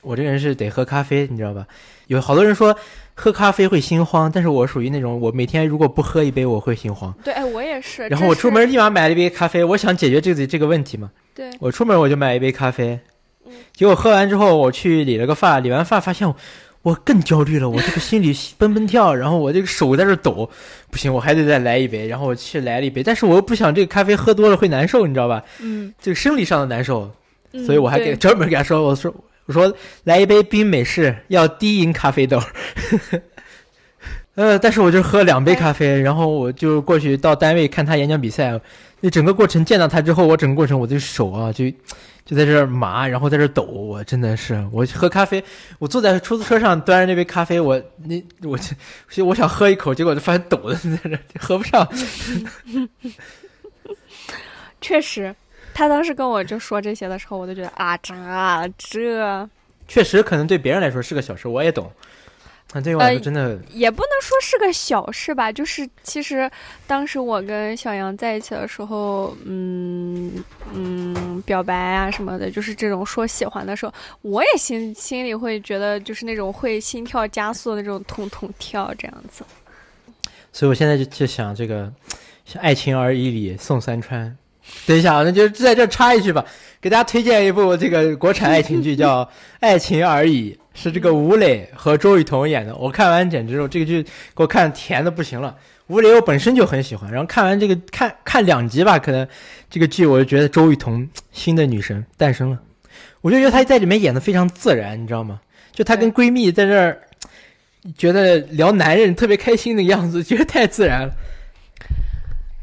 我这个人是得喝咖啡，你知道吧？有好多人说。喝咖啡会心慌，但是我属于那种，我每天如果不喝一杯，我会心慌。对，哎，我也是。然后我出门立马买了一杯咖啡，我想解决这个这个问题嘛。对。我出门我就买一杯咖啡，结果喝完之后，我去理了个发，理完发发现我更焦虑了，我这个心里蹦蹦跳，然后我这个手在这抖，不行，我还得再来一杯，然后我去来了一杯，但是我又不想这个咖啡喝多了会难受，你知道吧？嗯。这个生理上的难受，所以我还给专门给他说，我说。我说来一杯冰美式，要低因咖啡豆。呃，但是我就喝两杯咖啡，然后我就过去到单位看他演讲比赛。那整个过程见到他之后，我整个过程我的手啊就就在这麻，然后在这抖。我真的是，我喝咖啡，我坐在出租车上端着那杯咖啡，我那我就我想喝一口，结果就发现抖的在这喝不上。确实。他当时跟我就说这些的时候，我就觉得啊，这这确实可能对别人来说是个小事，我也懂。啊，对我来说真的也不能说是个小事吧，就是其实当时我跟小杨在一起的时候，嗯嗯，表白啊什么的，就是这种说喜欢的时候，我也心心里会觉得就是那种会心跳加速的那种痛痛跳这样子。所以我现在就就想这个，像《爱情而已》里宋三川。等一下啊，那就在这插一句吧，给大家推荐一部这个国产爱情剧，叫《爱情而已》，是这个吴磊和周雨彤演的。我看完简直，这个剧给我看甜的不行了。吴磊我本身就很喜欢，然后看完这个看看两集吧，可能这个剧我就觉得周雨彤新的女神诞生了。我就觉得她在里面演的非常自然，你知道吗？就她跟闺蜜在这儿，觉得聊男人特别开心的样子，觉得太自然了。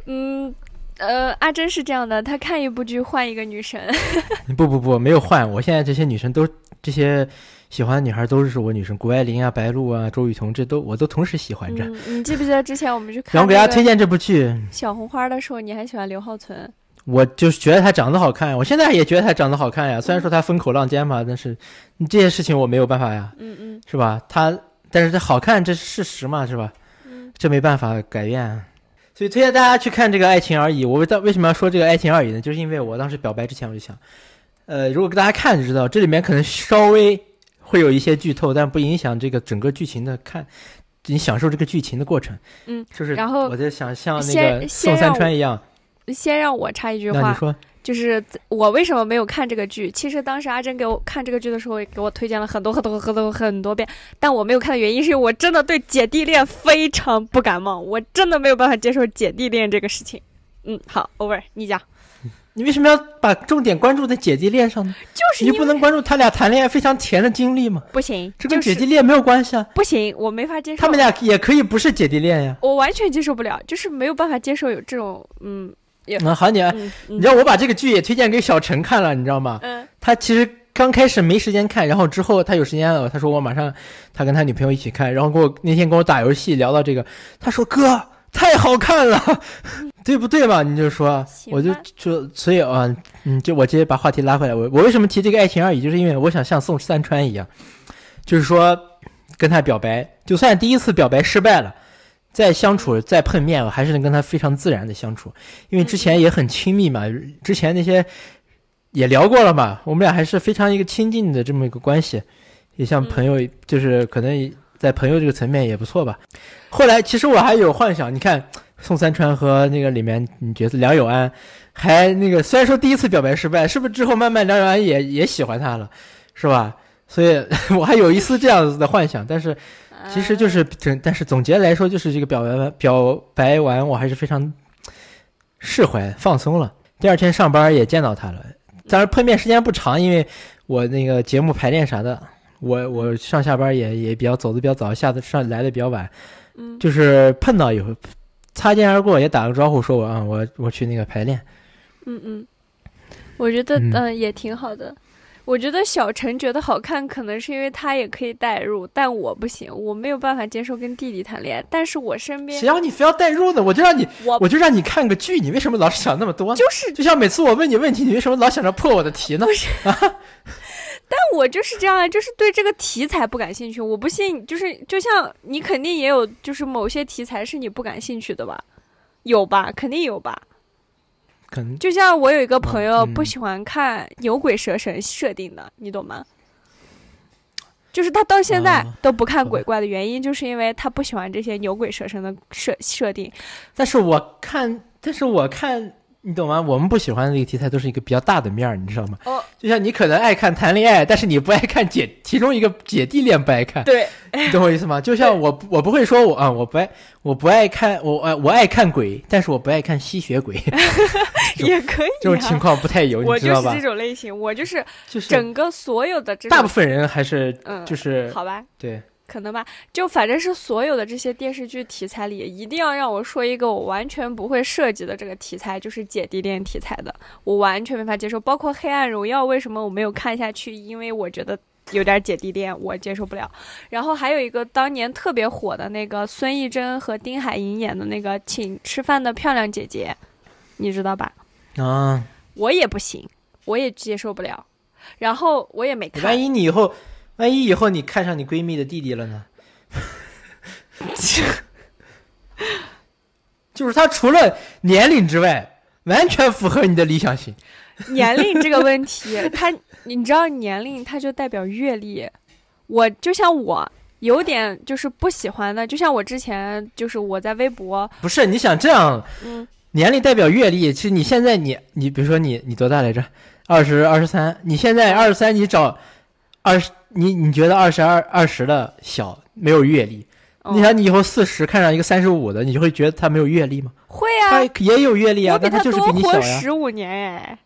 嗯。呃，阿珍是这样的，她看一部剧换一个女神。不不不，没有换，我现在这些女神都这些喜欢的女孩都是我女神，谷爱凌啊、白鹿啊、周雨彤，这都我都同时喜欢着。你记不记得之前我们去 看？然后给大家推荐这部剧《小红花》的时候，你还喜欢刘浩存？我就是觉得她长得好看，我现在也觉得她长得好看呀。虽然说她风口浪尖嘛，但是这些事情我没有办法呀。嗯嗯，是吧？她，但是她好看，这是事实嘛，是吧？嗯，这没办法改变。所以推荐大家去看这个《爱情而已》。我为为什么要说这个《爱情而已》呢？就是因为我当时表白之前我就想，呃，如果给大家看就知道，这里面可能稍微会有一些剧透，但不影响这个整个剧情的看，你享受这个剧情的过程。嗯，就是然后我在想像那个宋三川一样。先让我插一句话。就是我为什么没有看这个剧？其实当时阿珍给我看这个剧的时候，也给我推荐了很多很多很多很多遍，但我没有看的原因是因为我真的对姐弟恋非常不感冒，我真的没有办法接受姐弟恋这个事情。嗯，好，over，你讲。你为什么要把重点关注在姐弟恋上呢？就是你不能关注他俩谈恋爱非常甜的经历吗？不行，这跟姐弟恋没有关系啊。不行，我没法接受。他们俩也可以不是姐弟恋呀。我完全接受不了，就是没有办法接受有这种嗯。那好，你你知道我把这个剧也推荐给小陈看了，你知道吗？嗯，他其实刚开始没时间看，然后之后他有时间了，他说我马上他跟他女朋友一起看，然后跟我那天跟我打游戏聊到这个，他说哥太好看了，对不对嘛？你就说，我就就所以啊，嗯，就我直接把话题拉回来，我我为什么提这个爱情而已，就是因为我想像宋三川一样，就是说跟他表白，就算第一次表白失败了。再相处再碰面，我还是能跟他非常自然的相处，因为之前也很亲密嘛，之前那些也聊过了嘛，我们俩还是非常一个亲近的这么一个关系，也像朋友，就是可能在朋友这个层面也不错吧。后来其实我还有幻想，你看宋三川和那个里面你角色梁永安，还那个虽然说第一次表白失败，是不是之后慢慢梁永安也也喜欢他了，是吧？所以 我还有一丝这样子的幻想，但是。其实就是整，但是总结来说，就是这个表白完表白完，我还是非常释怀放松了。第二天上班也见到他了，当然碰面时间不长，因为我那个节目排练啥的，我我上下班也也比较走的比较早，下次上来的比较晚，嗯，就是碰到以后擦肩而过也打个招呼，说我啊我我去那个排练。嗯嗯，我觉得嗯嗯、也挺好的。我觉得小陈觉得好看，可能是因为他也可以代入，但我不行，我没有办法接受跟弟弟谈恋爱。但是我身边谁让你非要代入呢？我就让你我我就让你看个剧，你为什么老是想那么多呢？就是，就像每次我问你问题，你为什么老想着破我的题呢？不是啊 但我就是这样啊，就是对这个题材不感兴趣。我不信，就是就像你肯定也有，就是某些题材是你不感兴趣的吧？有吧？肯定有吧？可能就像我有一个朋友嗯不喜欢看牛鬼蛇神设定的，你懂吗？就是他到现在啊都不看鬼怪的原因，就是因为他不喜欢这些牛鬼蛇神的设设定。但是我看，但是我看，你懂吗？我们不喜欢的这个题材都是一个比较大的面儿，你知道吗？哦，就像你可能爱看谈恋爱，但是你不爱看姐，其中一个姐弟恋不爱看，对，你懂我意思吗？就像我，我不会说我啊，我不爱，我不爱看，我爱我爱看鬼，但是我不爱看吸血鬼，种也可以、啊。这种情况不太有，我你知道吧就是这？种类型，我就是就是整个所有的这种大部分人还是嗯，就是好吧，对，可能吧，就反正是所有的这些电视剧题材里，一定要让我说一个我完全不会涉及的这个题材，就是姐弟恋题材的，我完全没法接受。包括《黑暗荣耀》，为什么我没有看下去？因为我觉得有点姐弟恋，我接受不了。然后还有一个当年特别火的那个孙艺珍和丁海寅演的那个《请吃饭的漂亮姐姐》，你知道吧？啊，我也不行，我也接受不了。然后我也没看万，一你以后，万一以后你看上你闺蜜的弟弟了呢？就是他除了年龄之外，完全符合你的理想型。年龄这个问题，他你知道年龄它就代表阅历。我就像我有点就是不喜欢的，就像我之前就是我在微博，不是你想这样，嗯，年龄代表阅历。其实你现在你你比如说你你多大来着？二十二十三。你现在二十三，你找二十，你你觉得二十二二十的小没有阅历？哦你想你以后四十看上一个三十五的，你就会觉得他没有阅历吗？会啊他，也有阅历啊但他就是多比你小呀。活十五年哎，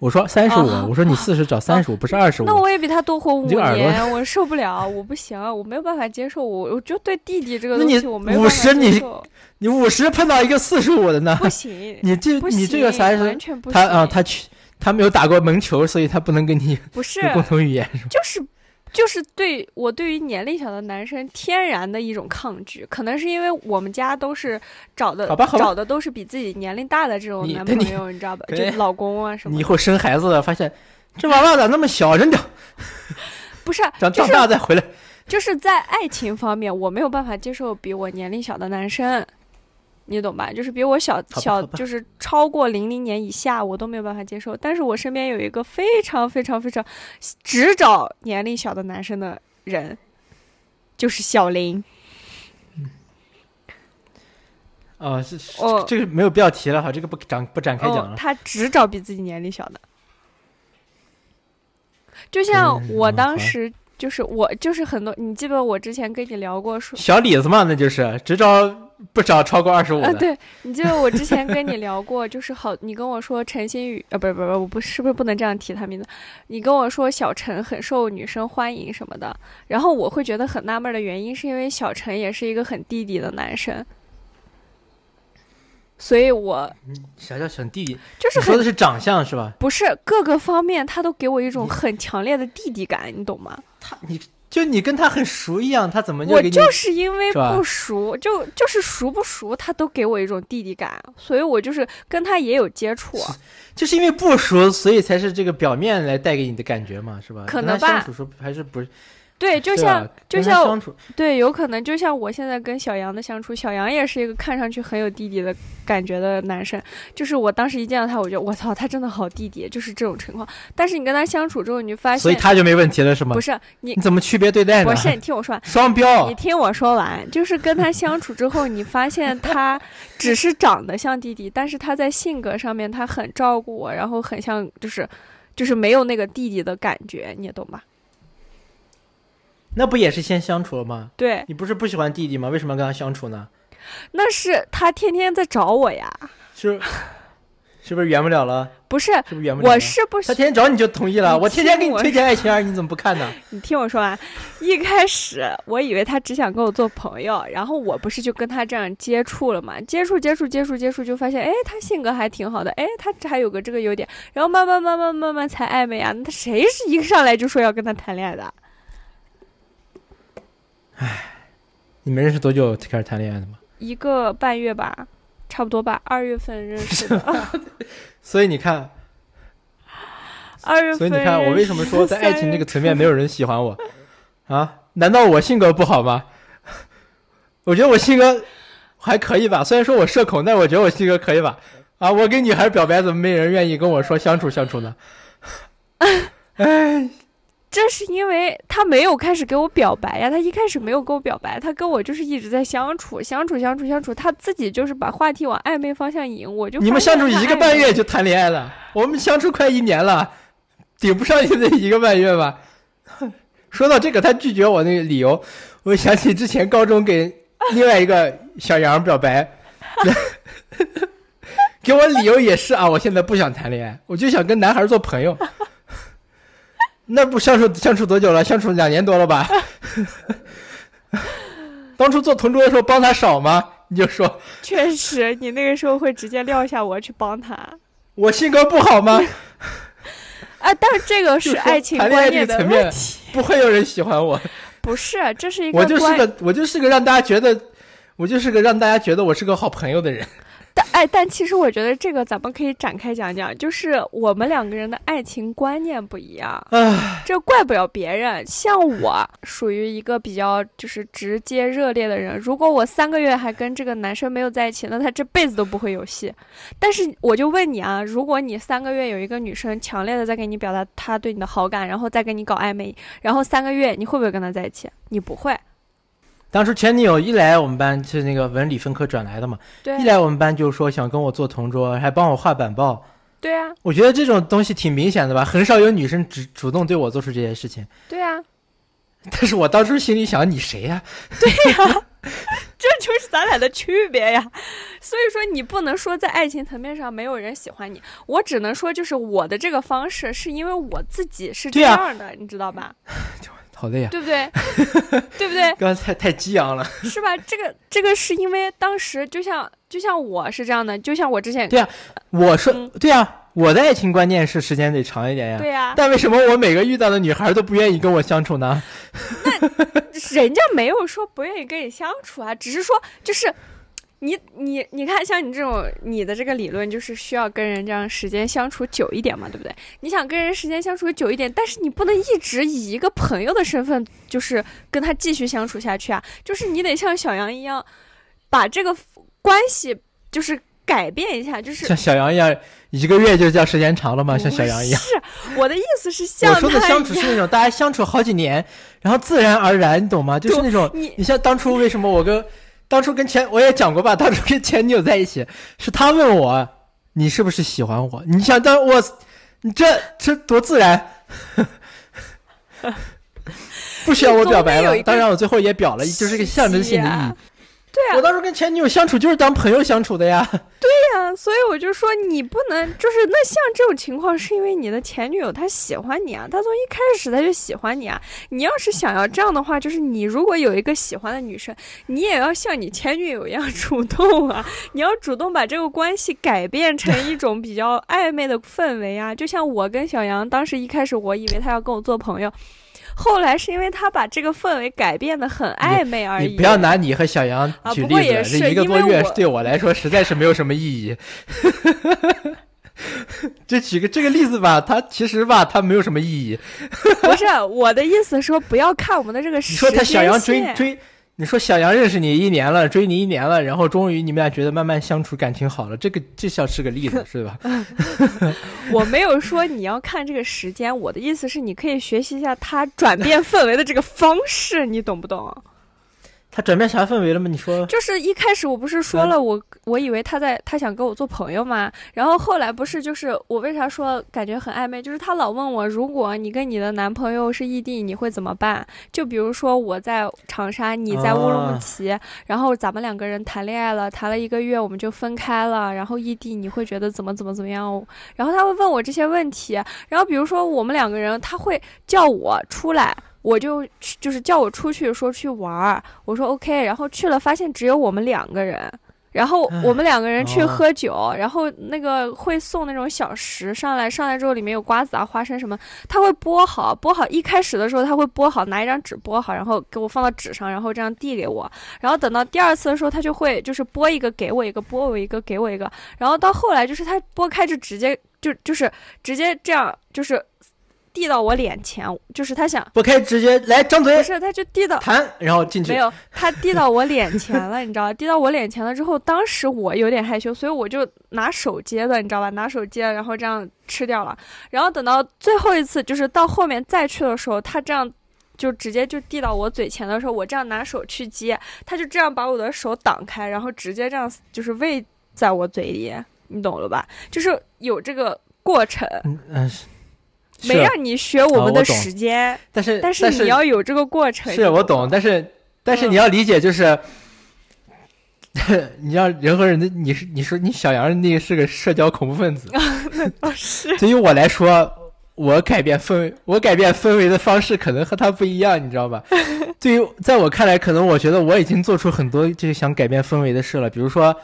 我说三十五哦，我说你四十找三十五，不是二十五那。我也比他多活五年，我受不了，我不行，我没有办法接受，我我就对弟弟这个东西我没有办法50你接受，你五十碰到一个四十五的呢？不行，你这你这个行啥是他啊？行他去他没有打过门球，所以他不能跟你不是共同语言，是吧？就是就是对我对于年龄小的男生天然的一种抗拒，可能是因为我们家都是找的找的都是比自己年龄大的这种男朋友，你知道吧？就老公啊什么。你以后生孩子了，发现这娃娃咋那么小，扔掉，不是，长长就是大再回来。就是在爱情方面，我没有办法接受比我年龄小的男生。你懂吧？就是比我小小，就是超过零零年以下，我都没有办法接受。但是我身边有一个非常非常非常只找年龄小的男生的人，就是小林。哦，是是哦这个没有必要提了哈，这个不展不展开讲哦，了。他只找比自己年龄小的。就像嗯我当时就是我就是很多，你记得我之前跟你聊过说，小李子嘛，那就是只找不找超过二十五啊，对，你记得我之前跟你聊过，就是好，你跟我说陈星宇，呃，不是不是，不是我不是不是不能这样提他名字，你跟我说小陈很受女生欢迎什么的，然后我会觉得很纳闷的原因是因为小陈也是一个很弟弟的男生，所以我啥叫小弟弟？就是很说的是长相是吧？不是各个方面他都给我一种很强烈的弟弟感，你懂吗？他你就你跟他很熟一样，他怎么就给你？我就是因为不熟，就就是熟不熟，他都给我一种弟弟感，所以我就是跟他也有接触。就是因为不熟，所以才是这个表面来带给你的感觉嘛，是吧？可能吧相处时还是不是？对，就像就像对，有可能就像我现在跟小杨的相处，小杨也是一个看上去很有弟弟的感觉的男生。就是我当时一见到他，我就我操，他真的好弟弟，就是这种情况。但是你跟他相处之后，你就发现所以他就没问题了，是吗不？是你你怎么区别对待呢？不是你听我说完，双标你，听我说完，就是跟他相处之后，你发现他只是长得像弟弟，但是他在性格上面他很照顾我，然后很像就是就是没有那个弟弟的感觉，你懂吧？那不也是先相处了吗？对，你不是不喜欢弟弟吗？为什么要跟他相处呢？那是他天天在找我呀。是是不是圆不了了？不是，是不是圆不了了？我是不他天天找你就同意了，你我天天给你推荐爱情二，你怎么不看呢？你听我说完，一开始我以为他只想跟我做朋友，然后我不是就跟他这样接触了嘛，接触接触接触接触，就发现哎，他性格还挺好的，哎，他这还有个这个优点，然后慢慢慢慢慢慢才暧昧啊。那他谁是一上来就说要跟他谈恋爱的？你们认识多久开始谈恋爱的吗？一个半月吧，差不多吧，二月份认识的，所以你看，二月份。所以你看，我为什么说 在爱情这个层面没有人喜欢我啊？难道我性格不好吗？我觉得我性格还可以吧，虽然说我社恐，但我觉得我性格可以吧。啊，我跟女孩表白，怎么没人愿意跟我说相处相处呢？哎，这是因为他没有开始给我表白呀，他一开始没有跟我表白，他跟我就是一直在相处，相处，相处，相处，他自己就是把话题往暧昧方向引，我就你们相处一个半月就谈恋爱了，我们相处快一年了，顶不上你的一个半月吧？说到这个，他拒绝我那个理由，我想起之前高中给另外一个小杨表白，给我理由也是啊，我现在不想谈恋爱，我就想跟男孩做朋友。那不相处相处多久了？相处两年多了吧？当初做同桌的时候帮他少吗？你就说确实，你那个时候会直接撂下我去帮他。我性格不好吗？啊，但是这个是爱情观念的层面问题，不会有人喜欢我，不是，这是一个我就是个我就是个让大家觉得，我就是个让大家觉得我是个好朋友的人。但哎，但其实我觉得这个咱们可以展开讲讲，就是我们两个人的爱情观念不一样，唉，这怪不了别人。像我属于一个比较就是直接热烈的人，如果我三个月还跟这个男生没有在一起，那他这辈子都不会有戏。但是我就问你啊，如果你三个月有一个女生强烈的在给你表达她对你的好感，然后再跟你搞暧昧，然后三个月你会不会跟她在一起？你不会。当初前女友一来我们班是那个文理分科转来的嘛，对一来我们班就说想跟我做同桌，还帮我画板报。对啊，我觉得这种东西挺明显的吧，很少有女生主主动对我做出这些事情。对啊，但是我当初心里想，你谁呀、对呀 这就是咱俩的区别呀。所以说，你不能说在爱情层面上没有人喜欢你，我只能说就是我的这个方式是因为我自己是这样的，你知道吧？好累呀、对不对？对不对？刚才太激昂了。是吧？这个这个是因为当时就像就像我是这样的，就像我之前对我说，嗯对呀、我的爱情观念是时间得长一点呀。对呀、但为什么我每个遇到的女孩都不愿意跟我相处呢？那人家没有说不愿意跟你相处啊，只是说就是你你你看，像你这种你的这个理论，就是需要跟人这样时间相处久一点嘛，对不对？你想跟人时间相处久一点，但是你不能一直以一个朋友的身份，就是跟他继续相处下去啊，就是你得像小杨一样，把这个关系就是改变一下，就是像小杨一样，一个月就叫时间长了嘛？像小杨一样。是我的意思是像我说的相处是那种大家相处好几年，然后自然而然，你懂吗？就是那种你你像当初为什么我跟当初跟前我也讲过吧，当初跟前女友在一起，是他问我你是不是喜欢我？你想当我，你这这多自然，不需要我表白了。当然我最后也表了，就是个象征性的意义。对啊我当时跟前女友相处就是当朋友相处的呀。对呀、所以我就说你不能，就是那像这种情况，是因为你的前女友她喜欢你啊，她从一开始她就喜欢你啊。你要是想要这样的话，就是你如果有一个喜欢的女生，你也要像你前女友一样主动啊，你要主动把这个关系改变成一种比较暧昧的氛围啊。就像我跟小杨当时一开始，我以为他要跟我做朋友。后来是因为他把这个氛围改变的很暧昧而已。你不要拿你和小杨举例子，啊也是这一个多月对我来说实在是没有什么意义。这举个这个例子吧，它其实吧，它没有什么意义。不是我的意思，说不要看我们的这个你时说他小杨追追，你说小杨认识你一年了，追你一年了，然后终于你们俩觉得慢慢相处，感情好了，这个这像是个例子，是吧？我没有说你要看这个时间，我的意思是你可以学习一下他转变氛围的这个方式，你懂不懂？他转变啥氛围了吗？你说就是一开始我不是说了我我以为他在他想跟我做朋友嘛，然后后来不是就是我为啥说感觉很暧昧？就是他老问我，如果你跟你的男朋友是异地，你会怎么办？就比如说我在长沙，你在乌鲁木齐，然后咱们两个人谈恋爱了，谈了一个月我们就分开了，然后异地你会觉得怎么怎么怎么样？然后他会问我这些问题，然后比如说我们两个人，他会叫我出来。我就就是叫我出去说去玩儿，我说 OK，然后去了发现只有我们两个人，然后我们两个人去喝酒，然后那个会送那种小食上来，上来之后里面有瓜子啊、花生什么，他会剥好，剥好一开始的时候他会剥好，拿一张纸剥好，然后给我放到纸上，然后这样递给我，然后等到第二次的时候他就会就是剥一个给我一个，剥我一个给我一个，然后到后来就是他剥开就直接就就是直接这样就是。递到我脸前，就是他想不开，直接来张嘴。不是，他就递到弹，然后进去。没有，他递到我脸前了，你知道递到我脸前了之后，当时我有点害羞，所以我就拿手接的，你知道吧？拿手接，然后这样吃掉了。然后等到最后一次，就是到后面再去的时候，他这样就直接就递到我嘴前的时候，我这样拿手去接，他就这样把我的手挡开，然后直接这样就是喂在我嘴里，你懂了吧？就是有这个过程。嗯嗯。没让你学我们的时间，但是但是你要有这个过程。是我懂，但是但是你要理解，就是 你要人和人的，你是你说你小杨那个是个社交恐怖分子，是。对于我来说，我改变氛围，我改变氛围的方式可能和他不一样，你知道吧？对于在我看来，可能我觉得我已经做出很多这个想改变氛围的事了，比如说，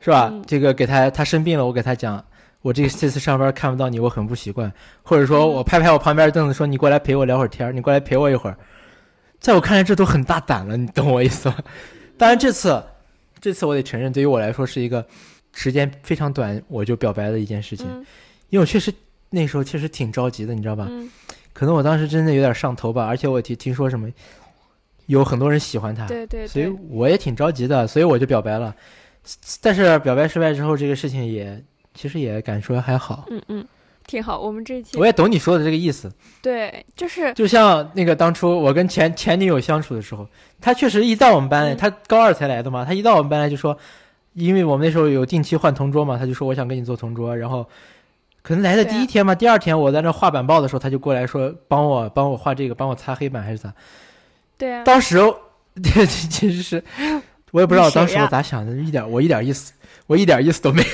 是吧？这个给他他生病了，我给他讲。我这这次上班看不到你，我很不习惯。或者说我拍拍我旁边的凳子，说你过来陪我聊会儿天你过来陪我一会儿。在我看来，这都很大胆了，你懂我意思吗？当然，这次这次我得承认，对于我来说是一个时间非常短我就表白的一件事情，因为我确实那时候确实挺着急的，你知道吧？可能我当时真的有点上头吧，而且我听听说什么有很多人喜欢他，对对，所以我也挺着急的，所以我就表白了。但是表白失败之后，这个事情也。其实也敢说还好，嗯嗯，挺好。我们这一期我也懂你说的这个意思，对，就是就像那个当初我跟前前女友相处的时候，她确实一到我们班来，她高二才来的嘛，她一到我们班来就说，因为我们那时候有定期换同桌嘛，她就说我想跟你做同桌，然后可能来的第一天嘛，第二天我在那画板报的时候，她就过来说帮我帮我画这个，帮我擦黑板还是咋？对啊，当时 其实是我也不知道当时我咋想的，一点我一点意思，我一点意思都没有。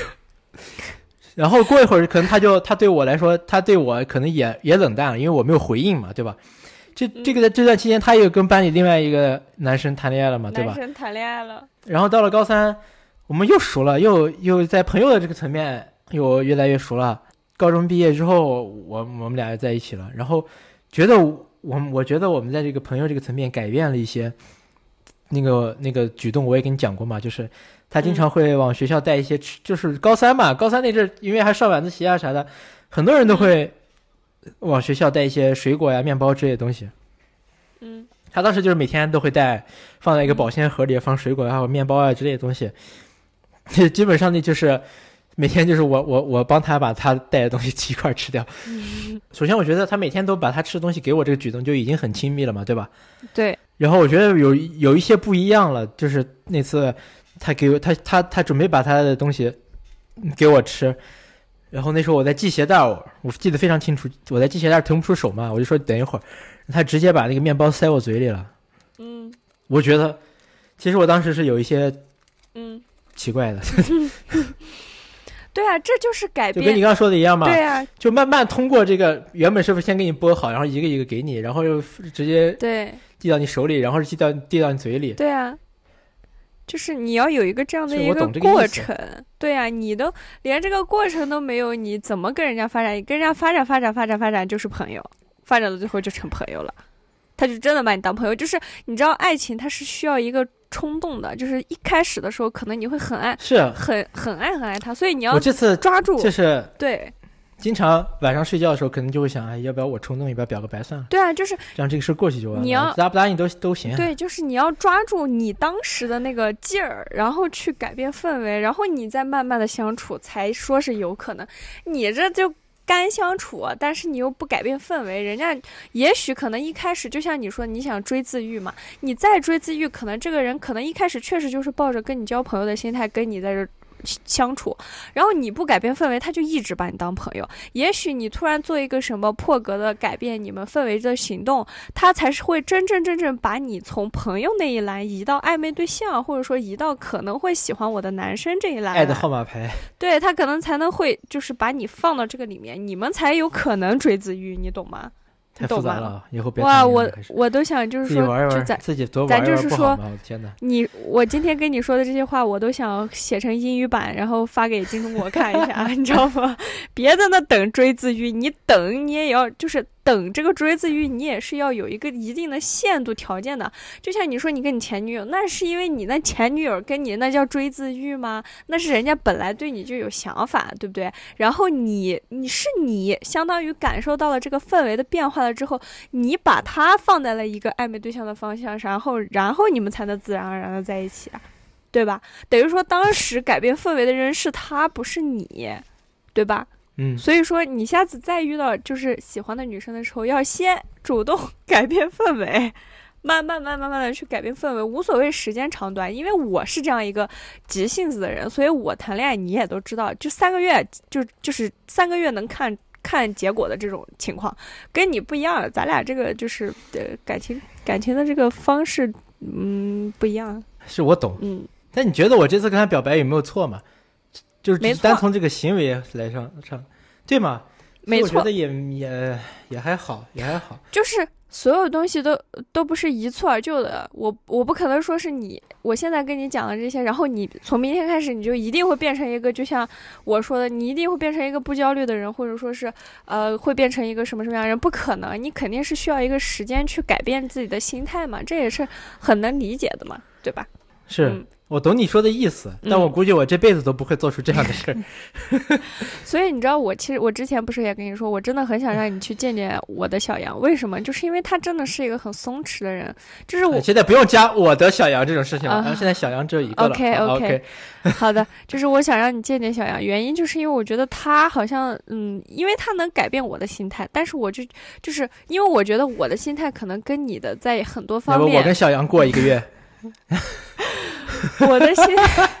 然后过一会儿，可能他就他对我来说，他对我可能也也冷淡了，因为我没有回应嘛，对吧？这这个在这段期间，他也跟班里另外一个男生谈恋爱了嘛，对吧？男生谈恋爱了。然后到了高三，我们又熟了，又又在朋友的这个层面又越来越熟了。高中毕业之后，我我们俩又在一起了。然后觉得我我觉得我们在这个朋友这个层面改变了一些，那个那个举动我也跟你讲过嘛，就是。他经常会往学校带一些吃，就是高三嘛，高三那阵因为还上晚自习啊啥的，很多人都会往学校带一些水果呀、面包之类的东西。嗯，他当时就是每天都会带，放在一个保鲜盒里放水果还有面包啊之类的东西。基本上那就是每天就是我我我帮他把他带的东西一块吃掉。首先，我觉得他每天都把他吃的东西给我这个举动就已经很亲密了嘛，对吧？对。然后我觉得有有一些不一样了，就是那次。他给我，他他他准备把他的东西给我吃，然后那时候我在系鞋带我我记得非常清楚，我在系鞋带腾不出手嘛，我就说等一会儿，他直接把那个面包塞我嘴里了。嗯，我觉得其实我当时是有一些嗯奇怪的。对啊，这就是改变，就跟你刚刚说的一样嘛。对啊，就慢慢通过这个，原本是不是先给你剥好，然后一个一个给你，然后又直接对递到你手里，然后递到递到你嘴里。对啊。就是你要有一个这样的一个过程，对啊，你都连这个过程都没有，你怎么跟人家发展？跟人家发展发展发展发展就是朋友，发展到最后就成朋友了，他就真的把你当朋友。就是你知道，爱情它是需要一个冲动的，就是一开始的时候可能你会很爱，是很很爱很爱他，所以你要我这次抓住，就是对。经常晚上睡觉的时候，可能就会想，哎，要不要我冲动一把表个白算了？对啊，就是让这个事过去就完了。你要答不答应都都行。对，就是你要抓住你当时的那个劲儿，然后去改变氛围，然后你再慢慢的相处，才说是有可能。你这就干相处，但是你又不改变氛围，人家也许可能一开始就像你说，你想追自愈嘛，你再追自愈，可能这个人可能一开始确实就是抱着跟你交朋友的心态跟你在这。相处，然后你不改变氛围，他就一直把你当朋友。也许你突然做一个什么破格的改变你们氛围的行动，他才是会真真正正把你从朋友那一栏移到暧昧对象，或者说移到可能会喜欢我的男生这一栏。爱的号码牌，对他可能才能会就是把你放到这个里面，你们才有可能追自愈，你懂吗？太复杂了，以后别哇，我我都想就是说，就咱自己多玩就是说！你我今天跟你说的这些话，我都想写成英语版，然后发给金中国看一下，你知道吗？别在那等追自愈，你等你也要就是。等这个追自愈，你也是要有一个一定的限度条件的。就像你说，你跟你前女友，那是因为你那前女友跟你那叫追自愈吗？那是人家本来对你就有想法，对不对？然后你你是你，相当于感受到了这个氛围的变化了之后，你把他放在了一个暧昧对象的方向上，然后然后你们才能自然而然的在一起，对吧？等于说当时改变氛围的人是他，不是你，对吧？嗯，所以说你下次再遇到就是喜欢的女生的时候，要先主动 改变氛围，慢慢慢慢慢的去改变氛围，无所谓时间长短。因为我是这样一个急性子的人，所以我谈恋爱你也都知道，就三个月就就是三个月能看看结果的这种情况，跟你不一样。咱俩这个就是呃感情感情的这个方式，嗯不一样。是我懂，嗯。但你觉得我这次跟他表白有没有错嘛？就是单从这个行为来上上，对吗？没错，我觉得也也也还好，也还好。就是所有东西都都不是一蹴而就的。我我不可能说是你，我现在跟你讲的这些，然后你从明天开始你就一定会变成一个，就像我说的，你一定会变成一个不焦虑的人，或者说是呃会变成一个什么什么样的人？不可能，你肯定是需要一个时间去改变自己的心态嘛，这也是很能理解的嘛，对吧？是。我懂你说的意思，但我估计我这辈子都不会做出这样的事儿。所以你知道，我其实我之前不是也跟你说，我真的很想让你去见见我的小杨。为什么？就是因为他真的是一个很松弛的人。就是我现在不用加我的小杨这种事情了，现在小杨只有一个了。OK OK，好的，就是我想让你见见小杨，原因就是因为我觉得他好像，嗯，因为他能改变我的心态，但是我就就是因为我觉得我的心态可能跟你的在很多方面。我跟小杨过一个月。我的心，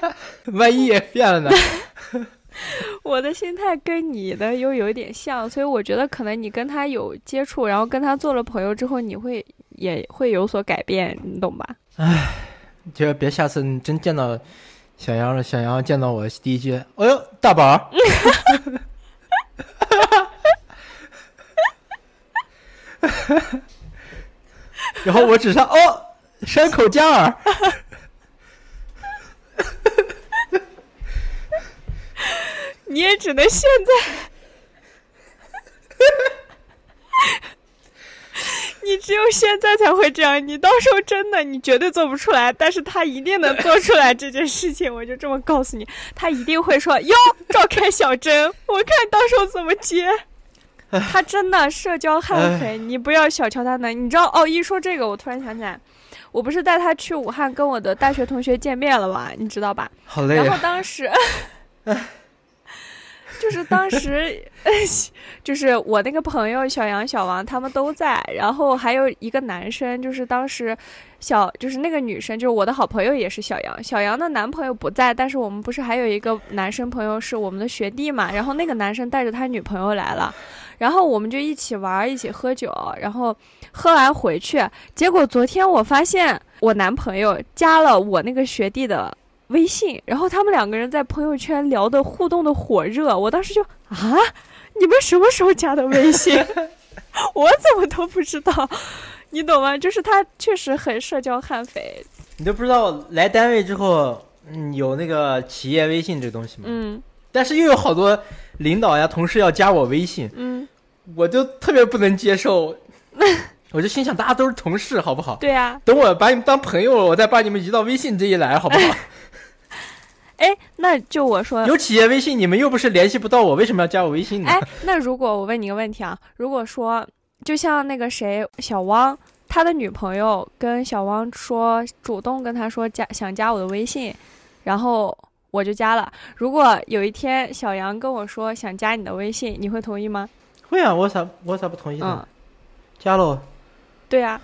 万一也变了呢？我的心态跟你的又有点像，所以我觉得可能你跟他有接触，然后跟他做了朋友之后，你会也会有所改变，你懂吧？唉，就别下次你真见到小杨了，小杨见到我第一句，哎呦，大宝，然后我只上哦，山口佳儿。你也只能现在，你只有现在才会这样。你到时候真的，你绝对做不出来，但是他一定能做出来这件事情。我就这么告诉你，他一定会说：“哟，召开小珍，我看到时候怎么接。”他真的社交悍匪，你不要小瞧他呢。你知道哦？一说这个，我突然想起来，我不是带他去武汉跟我的大学同学见面了吗？你知道吧？好累。然后当时。就是当时，就是我那个朋友小杨、小王他们都在，然后还有一个男生，就是当时小就是那个女生，就是我的好朋友也是小杨。小杨的男朋友不在，但是我们不是还有一个男生朋友是我们的学弟嘛？然后那个男生带着他女朋友来了，然后我们就一起玩，一起喝酒，然后喝完回去，结果昨天我发现我男朋友加了我那个学弟的。微信，然后他们两个人在朋友圈聊的互动的火热，我当时就啊，你们什么时候加的微信？我怎么都不知道，你懂吗？就是他确实很社交悍匪。你都不知道来单位之后，嗯，有那个企业微信这东西吗？嗯。但是又有好多领导呀、同事要加我微信，嗯，我就特别不能接受，我就心想，大家都是同事，好不好？对呀。等我把你们当朋友了，我再把你们移到微信这一栏，好不好？哎，那就我说有企业微信，你们又不是联系不到我，为什么要加我微信呢？哎，那如果我问你个问题啊，如果说就像那个谁小汪，他的女朋友跟小汪说，主动跟他说加想加我的微信，然后我就加了。如果有一天小杨跟我说想加你的微信，你会同意吗？会啊，我咋我咋不同意呢？嗯，加喽，对啊，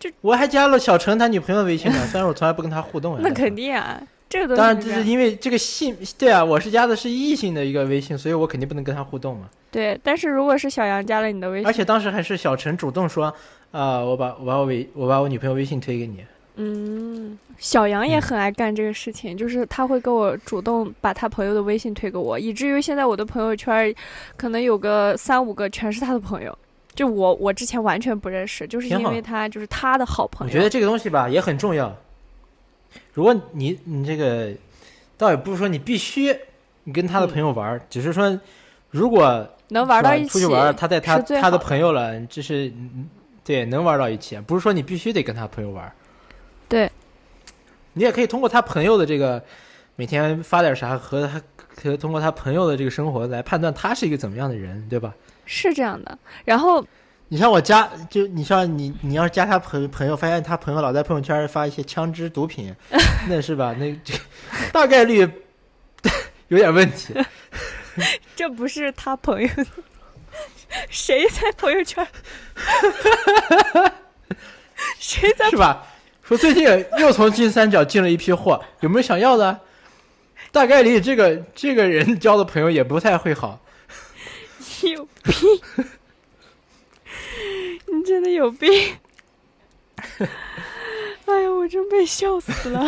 就我还加了小陈他女朋友的微信呢，虽然我从来不跟他互动呀。那肯定啊，这个当然，是这是因为这个信，对啊，我是加的是异性的一个微信，所以我肯定不能跟他互动嘛。对。但是如果是小杨加了你的微信，而且当时还是小陈主动说，啊、我把我把我微我把我女朋友微信推给你。嗯，小杨也很爱干这个事情，就是他会跟我主动把他朋友的微信推给我，以至于现在我的朋友圈可能有个三五个全是他的朋友，就我我之前完全不认识，就是因为他就是他的好朋友。我觉得这个东西吧也很重要。如果你你这个，倒也不是说你必须你跟他的朋友玩儿，只是说如果能玩到一起，出去玩，他带他他的朋友了，这是嗯对能玩到一起，不是说你必须得跟他朋友玩。对，你也可以通过他朋友的这个每天发点啥和他和通过他朋友的这个生活来判断他是一个怎么样的人，对吧？是这样的。然后你像我加，就你像你，你要是加他朋朋友，发现他朋友老在朋友圈发一些枪支、毒品，那是吧？那这大概率 有点问题。这不是他朋友，谁在朋友圈？谁在是吧？说最近又从金三角进了一批货，有没有想要的？大概率这个这个人交的朋友也不太会好。你有病？你真的有病！哎呀，我真被笑死了。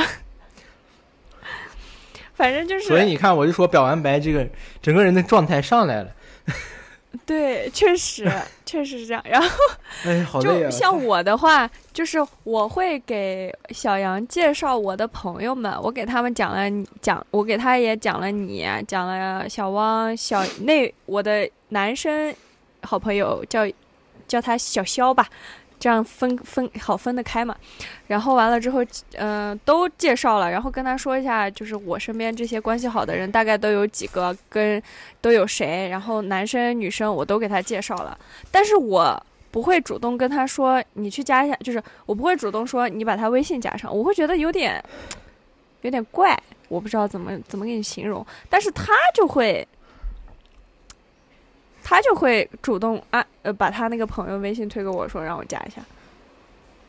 反正就是，所以你看，我就说表完白，这个整个人的状态上来了。对，确实 确实是这样。然后哎，好累啊！就像我的话，就是我会给小杨介绍我的朋友们，我给他们讲了讲，我给他也讲了你，讲了小汪、小那我的男生好朋友叫叫他小肖吧，这样分分好分得开嘛。然后完了之后，嗯、都介绍了，然后跟他说一下，就是我身边这些关系好的人大概都有几个，跟都有谁，然后男生女生我都给他介绍了，但是我。不会主动跟他说你去加一下，就是我不会主动说你把他微信加上，我会觉得有点有点怪，我不知道怎么怎么给你形容，但是他就会他就会主动啊呃把他那个朋友微信推给我说让我加一下，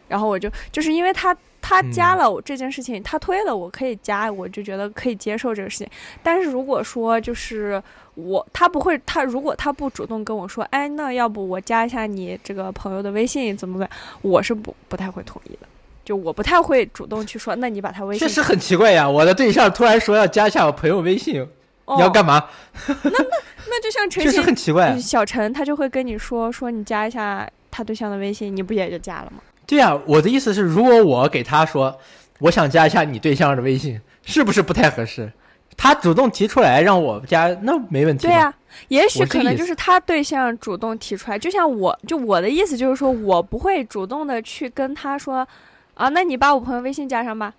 然后我就就是因为他他加了我这件事情，他推了我可以加，我就觉得可以接受这个事情，但是如果说就是。我他不会，他如果他不主动跟我说，哎，那要不我加一下你这个朋友的微信，怎么办？我是不不太会同意的，就我不太会主动去说，那你把他微信确实很奇怪呀！我的对象突然说要加一下我朋友微信，哦、你要干嘛？那那那就像陈 确实很奇怪。小陈，他就会跟你说说你加一下他对象的微信，你不也就加了吗？对呀、我的意思是，如果我给他说我想加一下你对象的微信，是不是不太合适？他主动提出来让我加，那没问题。对呀、也许可能就是他对象主动提出来，就像我就我的意思就是说我不会主动的去跟他说，啊，那你把我朋友微信加上吧，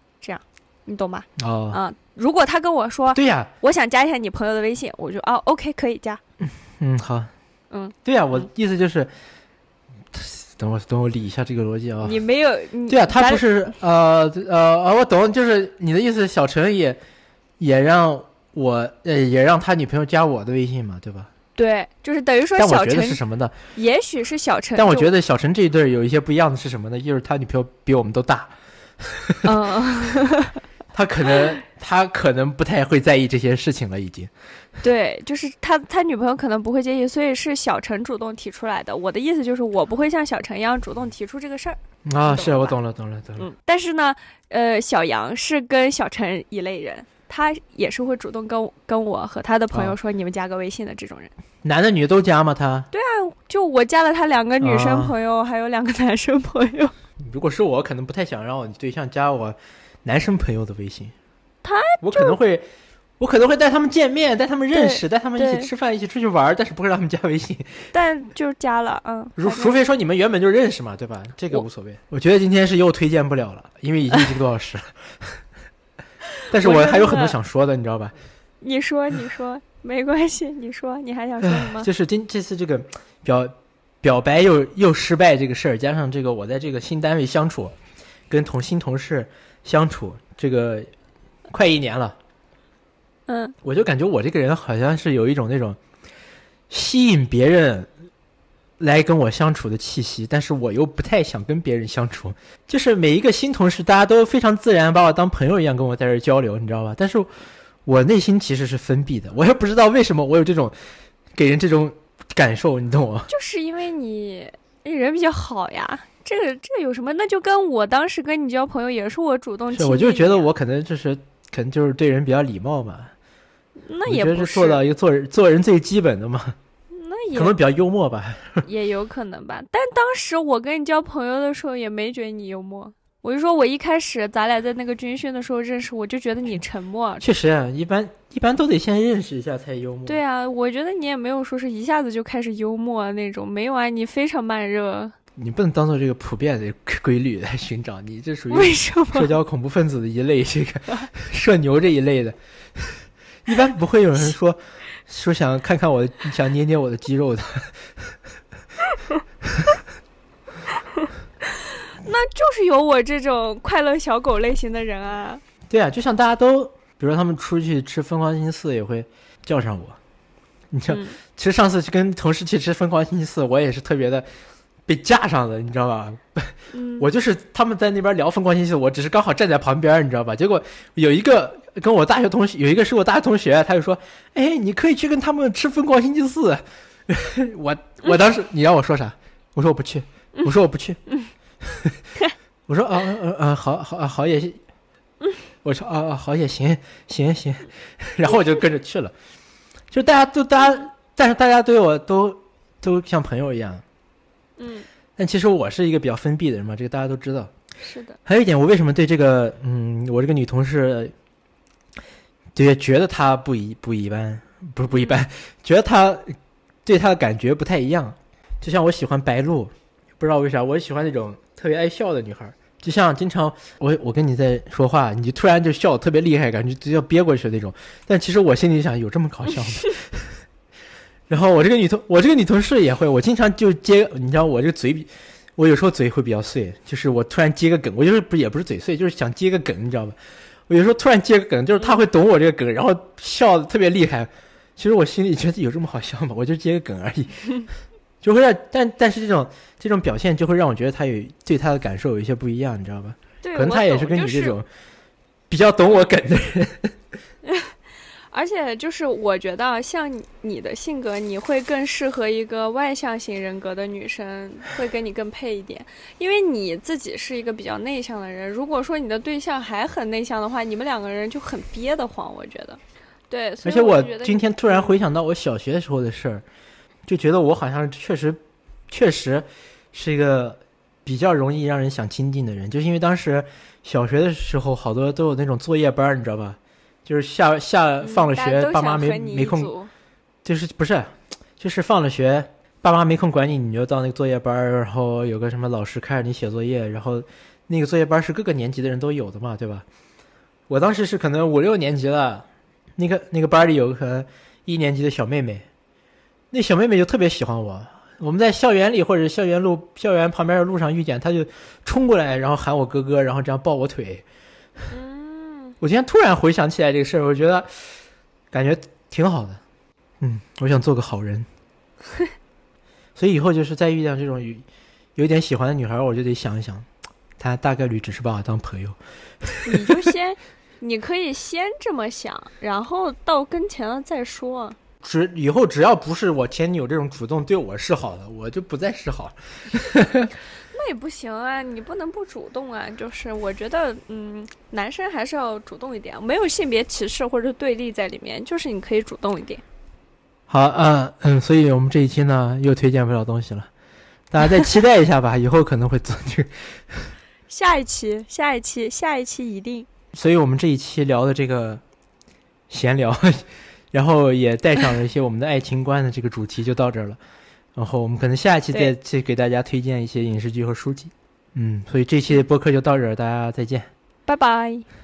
你懂吗？哦，啊，如果他跟我说对呀、我想加一下你朋友的微信，我就哦，OK 可以加，嗯，好，嗯，对呀、我嗯意思就是，等我等我理一下这个逻辑啊。你没有你对啊，他不是呃呃呃，我懂，就是你的意思，小陈也也让我呃也让他女朋友加我的微信嘛，对吧？对，就是等于说但我觉得小陈是什么呢？也许是小陈，但我觉得小陈这一对有一些不一样的是什么呢？就是他女朋友比我们都大，嗯，他可能他可能不太会在意这些事情了，已经。对，就是他他女朋友可能不会介意，所以是小陈主动提出来的。我的意思就是我不会像小陈一样主动提出这个事儿，啊，是我懂了，懂了，懂了。嗯，但是呢，呃，小杨是跟小陈一类人。他也是会主动跟我跟我和他的朋友哦说你们加个微信的这种人。男的女的都加吗？他对啊就我加了他两个女生啊朋友，还有两个男生朋友。如果是我，可能不太想让我对象加我男生朋友的微信。他我可能会，我可能会带他们见面，带他们认识，带他们一起吃饭，一起出去玩，但是不会让他们加微信。但就加了，嗯，如除非说你们原本就认识嘛，对吧？这个无所谓。我觉得今天是又推荐不了了，因为已经一个多小时了。但是我还有很多想说的，你知道吧？你说你说 没关系，你说你还想说什么？就是今这次这个表表白又又失败这个事儿，加上这个我在这个新单位相处，跟同新同事相处，这个快一年了。嗯，我就感觉我这个人好像是有一种那种吸引别人来跟我相处的气息，但是我又不太想跟别人相处。就是每一个新同事，大家都非常自然把我当朋友一样跟我在这交流，你知道吧？但是我内心其实是封闭的，我也不知道为什么我有这种给人这种感受，你懂吗？就是因为你人比较好呀。这个这个有什么？那就跟我当时跟你交朋友也是我主动是，我就觉得我可能就是可能就是对人比较礼貌吧。那也不是做到一个做人做人最基本的嘛。那 也可能比较幽默吧。也有可能吧。但当时我跟你交朋友的时候，也没觉得你幽默。我就说我一开始咱俩在那个军训的时候认识，我就觉得你沉默。确实啊，一般一般都得先认识一下才幽默。对啊，我觉得你也没有说是一下子就开始幽默那种，没有啊，你非常慢热。你不能当做这个普遍的规律来寻找，你这属于社交恐怖分子的一类，这个 社牛这一类的。一般不会有人说 说想看看我，想捏捏我的肌肉的。那就是有我这种快乐小狗类型的人啊。对啊，就像大家都，比如说他们出去吃疯狂星期四，也会叫上我。你知道，其实上次去跟同事去吃疯狂星期四，我也是特别的被架上的，你知道吧？我就是他们在那边聊疯狂星期四，我只是刚好站在旁边，你知道吧？结果有一个。跟我大学同学有一个是我大学同学，他就说：“哎，你可以去跟他们吃疯狂星期四。”我我当时你让我说啥？我说我不去。我说我不去。我说啊啊啊好好好也行。我说啊啊好也行行行。然后我就跟着去了。就大家都大家，但是大家对我都都像朋友一样。嗯。但其实我是一个比较封闭的人嘛，这个大家都知道。是的。还有一点，我为什么对这个嗯，我这个女同事。对，觉得她不一不一般，不是不一般，觉得她对她的感觉不太一样。就像我喜欢白鹿，不知道为啥，我喜欢那种特别爱笑的女孩。就像经常我我跟你在说话，你就突然就笑特别厉害，感觉就要憋过去那种。但其实我心里想，有这么搞笑吗？然后我这个女同我这个女同事也会，我经常就接，你知道我这个嘴比，我有时候嘴会比较碎，就是我突然接个梗，我就是不也不是嘴碎，就是想接个梗，你知道吧？我有时候突然接个梗，就是他会懂我这个梗，然后笑的特别厉害。其实我心里觉得有这么好笑吗？我就接个梗而已，就会让但但是这种这种表现就会让我觉得他有对他的感受有一些不一样，你知道吧？可能他也是跟你这种比较懂我梗的人。而且就是我觉得像你的性格，你会更适合一个外向型人格的女生，会跟你更配一点。因为你自己是一个比较内向的人，如果说你的对象还很内向的话，你们两个人就很憋得慌。我觉得，对。而且我今天突然回想到我小学的时候的事儿，就觉得我好像确实确实是一个比较容易让人想亲近的人，就是因为当时小学的时候好多都有那种作业班，你知道吧？就是下下放了学，爸妈没没空，就是不是，就是放了学，爸妈没空管你，你就到那个作业班然后有个什么老师看着你写作业，然后那个作业班是各个年级的人都有的嘛，对吧？我当时是可能五六年级了，那个那个班里有个一年级的小妹妹，那小妹妹就特别喜欢我，我们在校园里或者校园路校园旁边的路上遇见，她就冲过来，然后喊我哥哥，然后这样抱我腿。我今天突然回想起来这个事儿，我觉得感觉挺好的。嗯，我想做个好人，所以以后就是再遇到这种有有点喜欢的女孩，我就得想一想，她大概率只是把我当朋友。你就 先，你可以先这么想，然后到跟前了再说。只以后只要不是我前女友这种主动对我示好的，我就不再示好。那也不行啊，你不能不主动啊。就是我觉得，嗯，男生还是要主动一点，没有性别歧视或者对立在里面，就是你可以主动一点。好，嗯嗯，所以我们这一期呢又推荐不了东西了，大家再期待一下吧，以后可能会做这个。下一期，下一期，下一期一定。所以我们这一期聊的这个闲聊，然后也带上了一些我们的爱情观的这个主题，就到这儿了。然后我们可能下一期再去给大家推荐一些影视剧和书籍，嗯，所以这期的播客就到这儿，大家再见，拜拜。